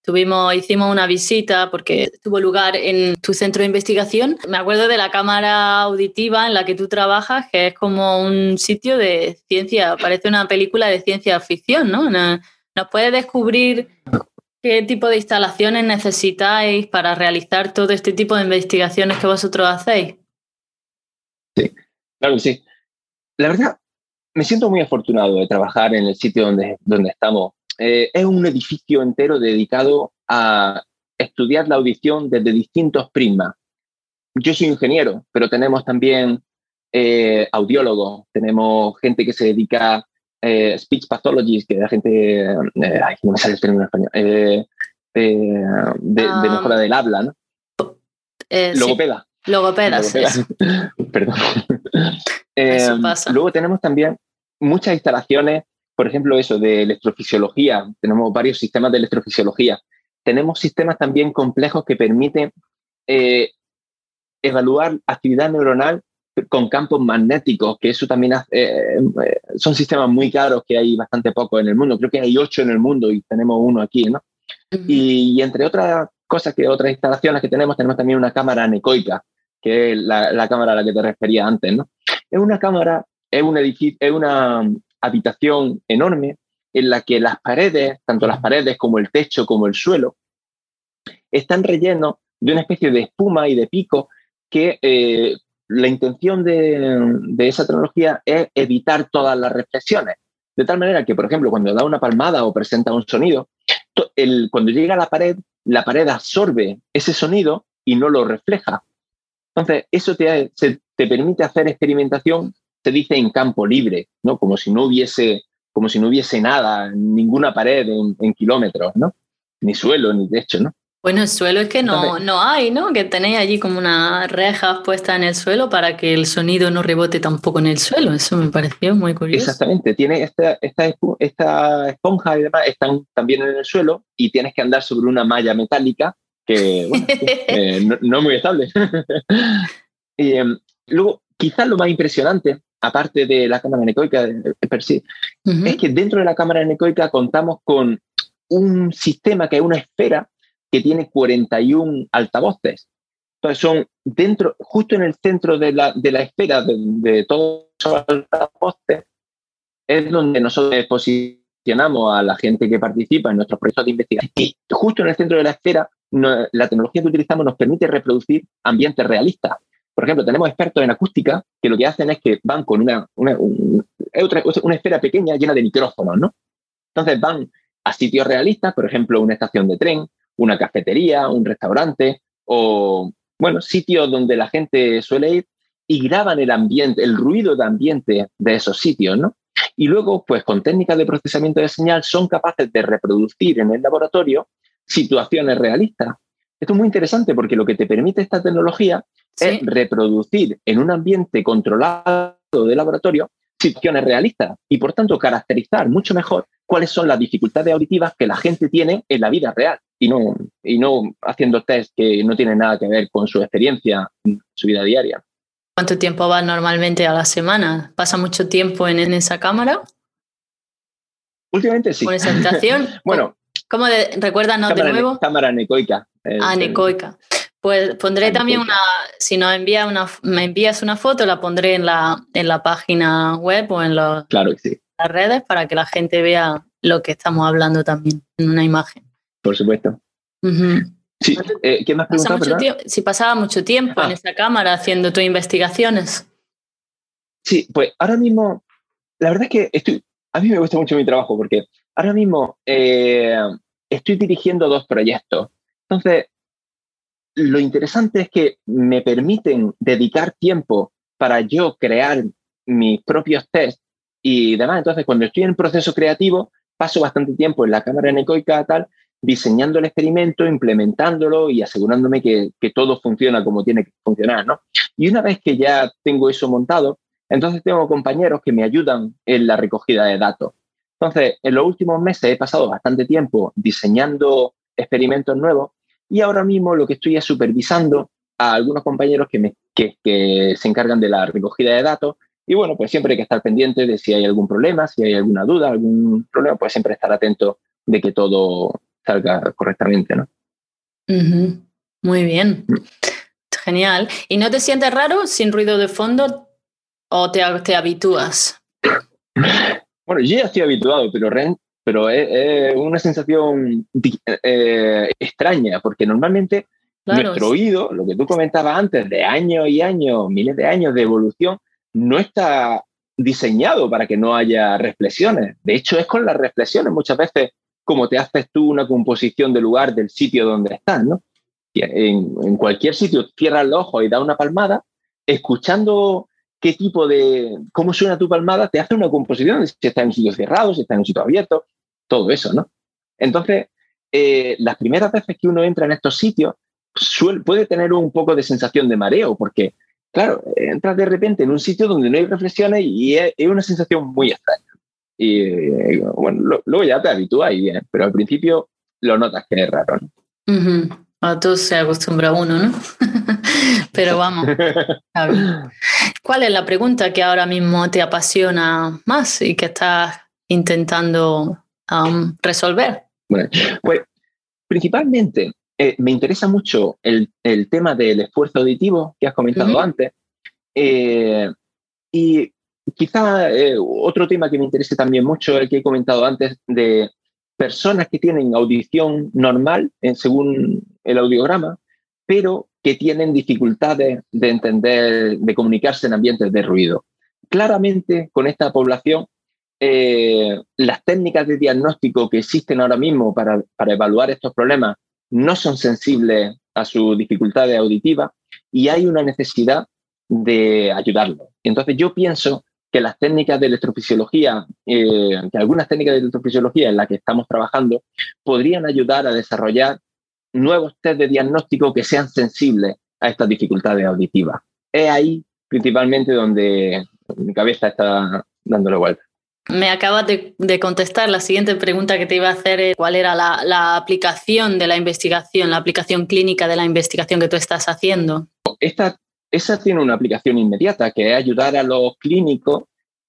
Tuvimos, hicimos una visita porque tuvo lugar en tu centro de investigación. Me acuerdo de la cámara auditiva en la que tú trabajas, que es como un sitio de ciencia, parece una película de ciencia ficción, ¿no? ¿Nos puedes descubrir qué tipo de instalaciones necesitáis para realizar todo este tipo de investigaciones que vosotros hacéis? Sí, claro que sí. La verdad, me siento muy afortunado de trabajar en el sitio donde, donde estamos eh, es un edificio entero dedicado a estudiar la audición desde distintos prismas. Yo soy ingeniero, pero tenemos también eh, audiólogos, tenemos gente que se dedica a eh, speech pathologists, que es gente, ay, no me sale el término en español, de, ah. mejora del habla, ¿no? Logopeda. Logopeda, Sí. Perdón. Luego tenemos también muchas instalaciones por ejemplo, eso de electrofisiología, tenemos varios sistemas de electrofisiología. Tenemos sistemas también complejos que permiten eh, evaluar actividad neuronal con campos magnéticos, que eso también hace, eh, son sistemas muy caros que hay bastante poco en el mundo. Creo que hay ocho en el mundo y tenemos uno aquí, ¿no? y, entre otras cosas que otras instalaciones que tenemos, tenemos también una cámara anecoica, que es la, la, cámara a la que te refería antes, ¿no? Es una cámara, es un edificio, es una, habitación enorme en la que las paredes, tanto las paredes como el techo como el suelo, están rellenos de una especie de espuma y de pico que eh, la intención de, esa tecnología es evitar todas las reflexiones. De tal manera que, por ejemplo, cuando da una palmada o presenta un sonido, cuando llega a la pared, la pared absorbe ese sonido y no lo refleja. Entonces, eso te permite hacer experimentación se dice en campo libre, ¿no? Como si no hubiese, como si no hubiese nada, ninguna pared en, kilómetros, ¿no? Ni suelo, ni techo, ¿no? Bueno, el suelo es que no, no hay, ¿no? Que tenéis allí como unas rejas puestas en el suelo para que el sonido no rebote tampoco en el suelo. Eso me pareció muy curioso. Exactamente. Tiene esta, esta, esta esponja y demás están también en el suelo y tienes que andar sobre una malla metálica que, bueno, eh, no, es muy estable. y, em, luego, quizás lo más impresionante, aparte de la cámara anecoica es que dentro de la cámara anecoica contamos con un sistema que es una esfera que tiene 41 altavoces. Entonces son dentro, justo en el centro de la, de la esfera de, de todos los altavoces, es donde nosotros posicionamos a la gente que participa en nuestros proyectos de investigación. Y justo en el centro de la esfera, la tecnología que utilizamos nos permite reproducir ambientes realistas. Por ejemplo, tenemos expertos en acústica que lo que hacen es que van con una, una, una esfera pequeña llena de micrófonos, ¿no? Entonces van a sitios realistas, por ejemplo, una estación de tren, una cafetería, un restaurante o, bueno, sitios donde la gente suele ir y graban el ambiente, el ruido de ambiente de esos sitios, ¿no? Y luego, pues con técnicas de procesamiento de señal, son capaces de reproducir en el laboratorio situaciones realistas. Esto es muy interesante porque lo que te permite esta tecnología es reproducir en un ambiente controlado de laboratorio situaciones realistas y por tanto caracterizar mucho mejor cuáles son las dificultades auditivas que la gente tiene en la vida real y no, y no haciendo test que no tienen nada que ver con su experiencia en su vida diaria. ¿Cuánto tiempo vas normalmente a la semana? ¿Pasa mucho tiempo en, esa cámara? Últimamente sí. ¿Con esa habitación? bueno. ¿Cómo de, recuérdanos de nuevo? cámara anecoica. Ah, anecoica. Pues pondré también una, si nos envía una, me envías una foto, la pondré en la, en la página web o en las redes para que la gente vea lo que estamos hablando también en una imagen. Por supuesto. Sí, eh, ¿qué más Si pasaba mucho tiempo en ah. esa cámara haciendo tus investigaciones. Sí, pues ahora mismo, la verdad es que estoy, a mí me gusta mucho mi trabajo porque ahora mismo eh, estoy dirigiendo dos proyectos. Entonces, lo interesante es que me permiten dedicar tiempo para yo crear mis propios tests y demás. Entonces, cuando estoy en proceso creativo, paso bastante tiempo en la cámara anecoica tal, diseñando el experimento, implementándolo y asegurándome que, todo funciona como tiene que funcionar. ¿no? Y una vez que ya tengo eso montado, entonces tengo compañeros que me ayudan en la recogida de datos. Entonces, en los últimos meses he pasado bastante tiempo diseñando experimentos nuevos y ahora mismo lo que estoy es supervisando a algunos compañeros que, me, que, se encargan de la recogida de datos. Y bueno, pues siempre hay que estar pendiente de si hay algún problema, si hay alguna duda, algún problema, pues siempre estar atento de que todo salga correctamente, ¿no? Muy bien. Mm. Genial. ¿Y no te sientes raro sin ruido de fondo o te, te habitúas? Bueno, yo ya estoy habituado, pero pero es, una sensación eh, extraña, porque normalmente nuestro oído, lo que tú comentabas antes, de años y años, miles de años de evolución, no está diseñado para que no haya reflexiones. De hecho, es con las reflexiones muchas veces como te haces tú una composición del lugar del sitio donde estás, ¿no? En, en cualquier sitio cierras los ojos y da una palmada, escuchando qué tipo de, cómo suena tu palmada, te hace una composición, si está en un sitio cerrado, si está en un sitio abierto, todo eso, ¿no? Entonces, eh, las primeras veces que uno entra en estos sitios, puede tener un poco de sensación de mareo, porque, claro, entras de repente en un sitio donde no hay reflexiones y es, una sensación muy extraña. Y bueno, luego ya te habitúas y bien, pero al principio lo notas que es raro, ¿no? A todos se acostumbra uno, ¿no? Pero vamos. ¿Cuál es la pregunta que ahora mismo te apasiona más y que estás intentando um, resolver? Bueno, pues principalmente eh, me interesa mucho el, tema del esfuerzo auditivo que has comentado antes. Eh, y quizá eh, otro tema que me interese también mucho, el que he comentado antes, de personas que tienen audición normal, según el audiograma, pero que tienen dificultades de entender, de comunicarse en ambientes de ruido. Claramente, con esta población, eh, las técnicas de diagnóstico que existen ahora mismo para, para evaluar estos problemas no son sensibles a sus dificultades auditivas y hay una necesidad de ayudarlos. Entonces yo pienso que las técnicas de electrofisiología, eh, que algunas técnicas de electrofisiología en las que estamos trabajando, podrían ayudar a desarrollar nuevos test de diagnóstico que sean sensibles a estas dificultades auditivas. Es ahí principalmente donde mi cabeza está dándole vuelta. Me acabas de, contestar la siguiente pregunta que te iba a hacer, cuál era la, la, aplicación de la investigación, la aplicación clínica de la investigación que tú estás haciendo. Esta esa tiene una aplicación inmediata, que es ayudar a los clínicos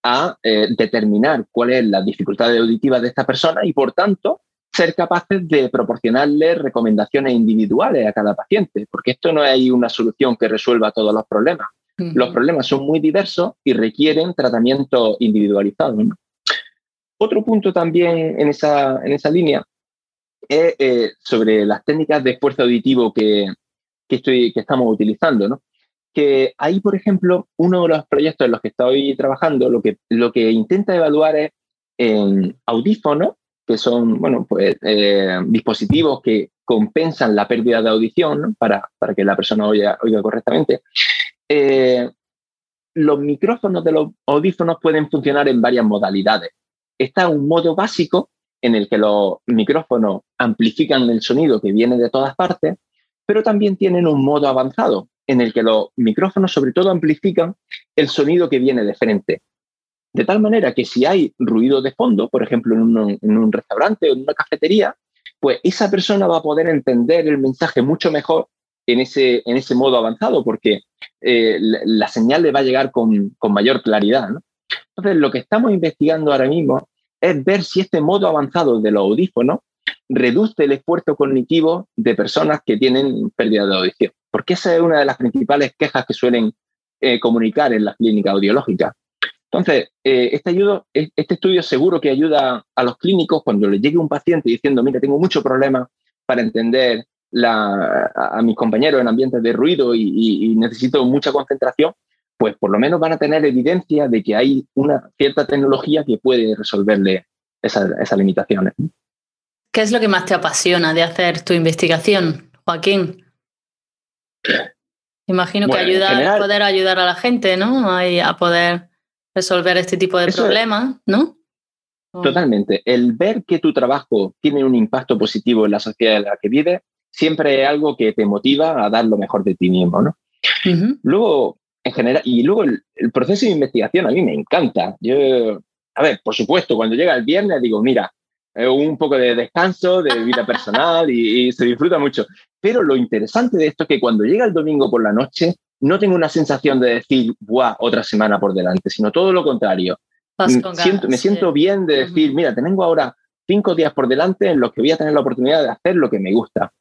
a eh, determinar cuál es la dificultad auditiva de esta persona y, por tanto, ser capaces de proporcionarle recomendaciones individuales a cada paciente, porque esto no hay una solución que resuelva todos los problemas. Los problemas son muy diversos y requieren tratamiento individualizado. Otro punto también en esa, en esa línea es eh, sobre las técnicas de esfuerzo auditivo que, que, estoy, que estamos utilizando. ¿no? Que ahí, por ejemplo, uno de los proyectos en los que estoy trabajando, lo que, lo que intenta evaluar es en audífonos que son bueno, pues, eh, dispositivos que compensan la pérdida de audición para, para, que la persona oiga, oiga correctamente. Eh, los micrófonos de los audífonos pueden funcionar en varias modalidades. Está un modo básico en el que los micrófonos amplifican el sonido que viene de todas partes, pero también tienen un modo avanzado en el que los micrófonos sobre todo amplifican el sonido que viene de frente. De tal manera que si hay ruido de fondo, por ejemplo, en un, restaurante o en una cafetería, pues esa persona va a poder entender el mensaje mucho mejor en ese, en ese modo avanzado, porque eh, la, señal le va a llegar con, mayor claridad. Entonces, lo que estamos investigando ahora mismo es ver si este modo avanzado de los audífonos reduce el esfuerzo cognitivo de personas que tienen pérdida de audición, porque esa es una de las principales quejas que suelen eh, comunicar en las clínicas audiológicas. Entonces, eh, este, ayudo, este estudio seguro que ayuda a los clínicos cuando les llegue un paciente diciendo, mira, tengo mucho problema para entender a, mis compañeros en ambientes de ruido y, necesito mucha concentración, pues por lo menos van a tener evidencia de que hay una cierta tecnología que puede resolverle esas, limitaciones. ¿Qué es lo que más te apasiona de hacer tu investigación, Joaquín? Imagino que ayudar, poder ayudar a la gente, ¿no? a poder resolver este tipo de problemas, ¿no? Totalmente. El ver que tu trabajo tiene un impacto positivo en la sociedad en la que vives siempre es algo que te motiva a dar lo mejor de ti mismo, ¿no? Luego, en general, y luego el, proceso de investigación a mí me encanta. Yo, a ver, por supuesto, cuando llega el viernes digo, mira, un poco de descanso, de vida personal y, y, se disfruta mucho. Pero lo interesante de esto es que cuando llega el domingo por la noche, no tengo una sensación de decir, ¡buah! Otra semana por delante, sino todo lo contrario. Mm, me siento bien de decir, mira, tengo ahora cinco días por delante en los que voy a tener la oportunidad de hacer lo que me gusta.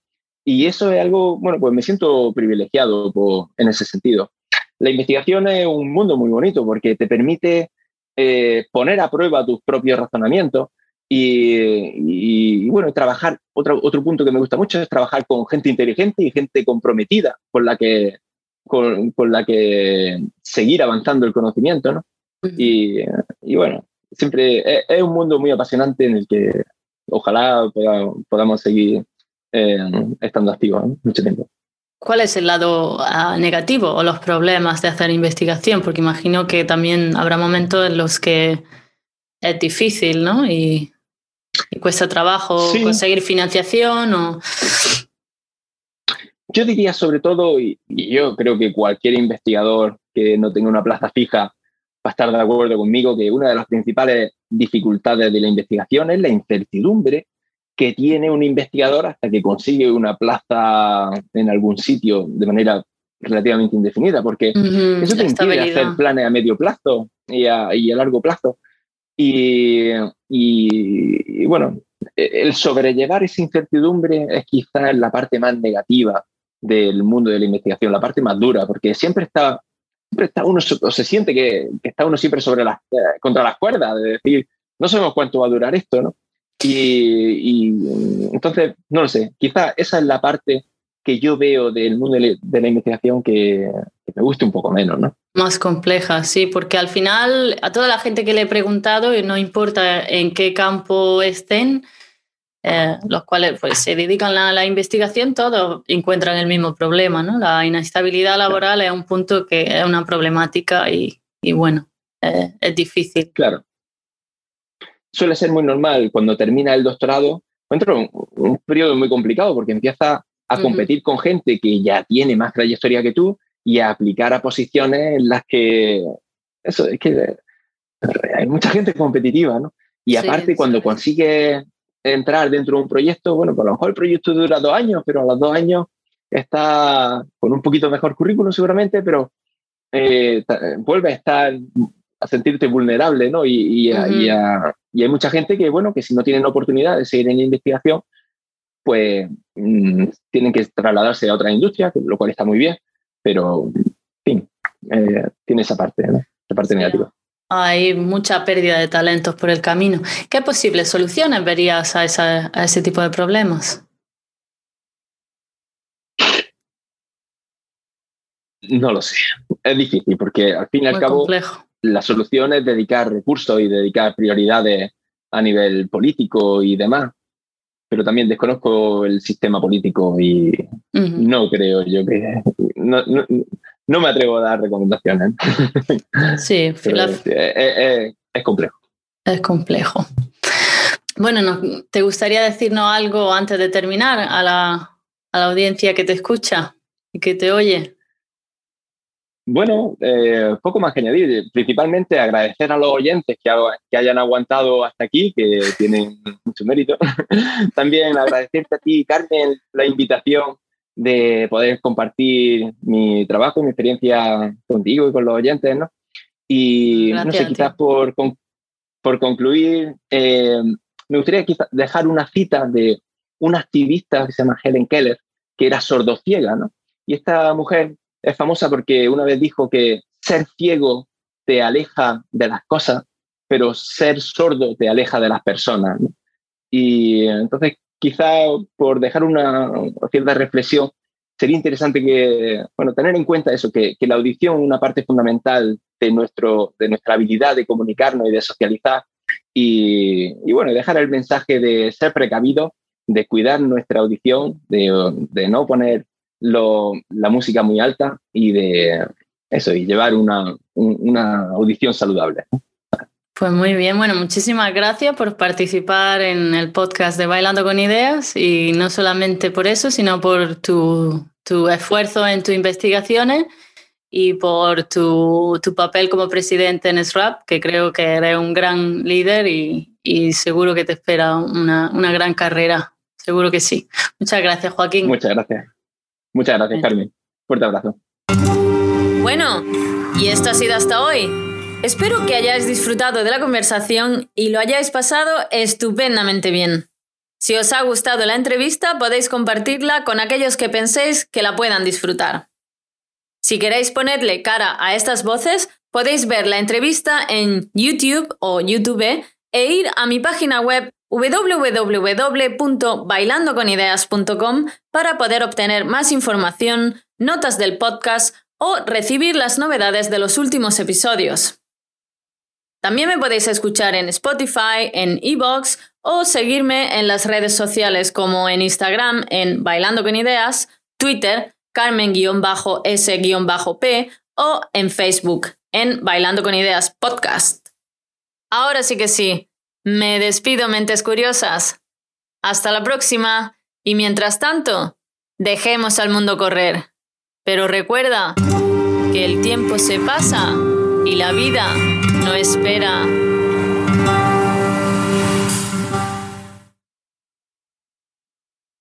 Y eso es algo, bueno, pues me siento privilegiado en ese sentido. La investigación es un mundo muy bonito porque te permite eh, poner a prueba tus propios razonamientos y, bueno, trabajar, otro, otro punto que me gusta mucho es trabajar con gente inteligente y gente comprometida con la que, con, la que seguir avanzando el conocimiento, ¿no? Y, bueno, siempre es, un mundo muy apasionante en el que ojalá podamos seguir eh, estando activos mucho tiempo. ¿Cuál es el lado ah, negativo o los problemas de hacer investigación? Porque imagino que también habrá momentos en los que es difícil, ¿no? Y, cuesta trabajo conseguir financiación o yo diría sobre todo, y, yo creo que cualquier investigador que no tenga una plaza fija va a estar de acuerdo conmigo, que una de las principales dificultades de la investigación es la incertidumbre que tiene un investigador hasta que consigue una plaza en algún sitio de manera relativamente indefinida, porque eso te impide hacer planes a medio plazo y a, largo plazo. Y, y, bueno, el sobrellevar esa incertidumbre es quizás la parte más negativa del mundo de la investigación, la parte más dura, porque siempre está, siempre está uno, o se siente que, está uno siempre sobre las, eh, contra las cuerdas, de decir, no sabemos cuánto va a durar esto, ¿no? Y, entonces, no lo sé, quizá esa es la parte que yo veo del mundo de la, investigación que, me guste un poco menos, ¿no? Más compleja, sí, porque al final a toda la gente que le he preguntado, no importa en qué campo estén, eh, los cuales pues, se dedican a la, investigación, todos encuentran el mismo problema. ¿no? La inestabilidad laboral es un punto que es una problemática y, y bueno, eh, es difícil. Claro. Suele ser muy normal cuando termina el doctorado, entra un, un periodo muy complicado porque empieza a competir con gente que ya tiene más trayectoria que tú y a aplicar a posiciones en las que eso es que hay mucha gente competitiva, ¿no? Y aparte, cuando consigue entrar dentro de un proyecto, bueno, pues a lo mejor el proyecto dura dos años, pero a los dos años está con un poquito mejor currículum seguramente, pero eh, vuelve a estar a sentirte vulnerable, ¿no? Y, hay mucha gente que, bueno, que si no tienen oportunidad de seguir en la investigación, pues mm, tienen que trasladarse a otra industria, lo cual está muy bien, pero, en fin, eh, tiene esa parte, ¿no? Esa parte negativa. Hay mucha pérdida de talentos por el camino. ¿Qué posibles soluciones verías a, a ese tipo de problemas? No lo sé. Es difícil porque al fin y al cabo la solución es dedicar recursos y dedicar prioridades a nivel político y demás. Pero también desconozco el sistema político y no creo yo que... No, me atrevo a dar recomendaciones. Sí, es, complejo. Es complejo. Bueno, ¿te gustaría decirnos algo antes de terminar a la, a la audiencia que te escucha y que te oye? Bueno, eh, poco más que añadir. Principalmente agradecer a los oyentes que, que hayan aguantado hasta aquí, que tienen mucho mérito. También agradecerte a ti, Carmen, la invitación de poder compartir mi trabajo y mi experiencia contigo y con los oyentes, ¿no? Y no sé, quizás por, por concluir, eh, me gustaría quizás dejar una cita de una activista que se llama Helen Keller, que era sordociega, ¿no? Y esta mujer es famosa porque una vez dijo que ser ciego te aleja de las cosas, pero ser sordo te aleja de las personas. Y entonces, quizá por dejar una cierta reflexión, sería interesante que, bueno, tener en cuenta eso, que, la audición es una parte fundamental de, nuestro, de nuestra habilidad de comunicarnos y de socializar. Y, bueno, dejar el mensaje de ser precavido, de cuidar nuestra audición, de, no poner la música muy alta y de eso, y llevar una, audición saludable. Pues muy bien, bueno, muchísimas gracias por participar en el podcast de Bailando con Ideas y no solamente por eso, sino por tu, esfuerzo en tus investigaciones y por tu, papel como presidente en SRAP, que creo que eres un gran líder y, seguro que te espera una, una gran carrera. Seguro que sí. Muchas gracias, Joaquín. Muchas gracias. Muchas gracias, Carmen. Fuerte abrazo. Bueno, y esto ha sido hasta hoy. Espero que hayáis disfrutado de la conversación y lo hayáis pasado estupendamente bien. Si os ha gustado la entrevista, podéis compartirla con aquellos que penséis que la puedan disfrutar. Si queréis ponerle cara a estas voces, podéis ver la entrevista en YouTube o YouTube e ir a mi página web www.bailandoconideas.com para poder obtener más información, notas del podcast o recibir las novedades de los últimos episodios. También me podéis escuchar en Spotify, en Evox o seguirme en las redes sociales como en Instagram en Bailando con Ideas, Twitter Carmen-S-P o en Facebook en Bailando con Ideas Podcast. Ahora sí que sí, me despido, mentes curiosas. Hasta la próxima. Y mientras tanto, dejemos al mundo correr. Pero recuerda que el tiempo se pasa y la vida no espera.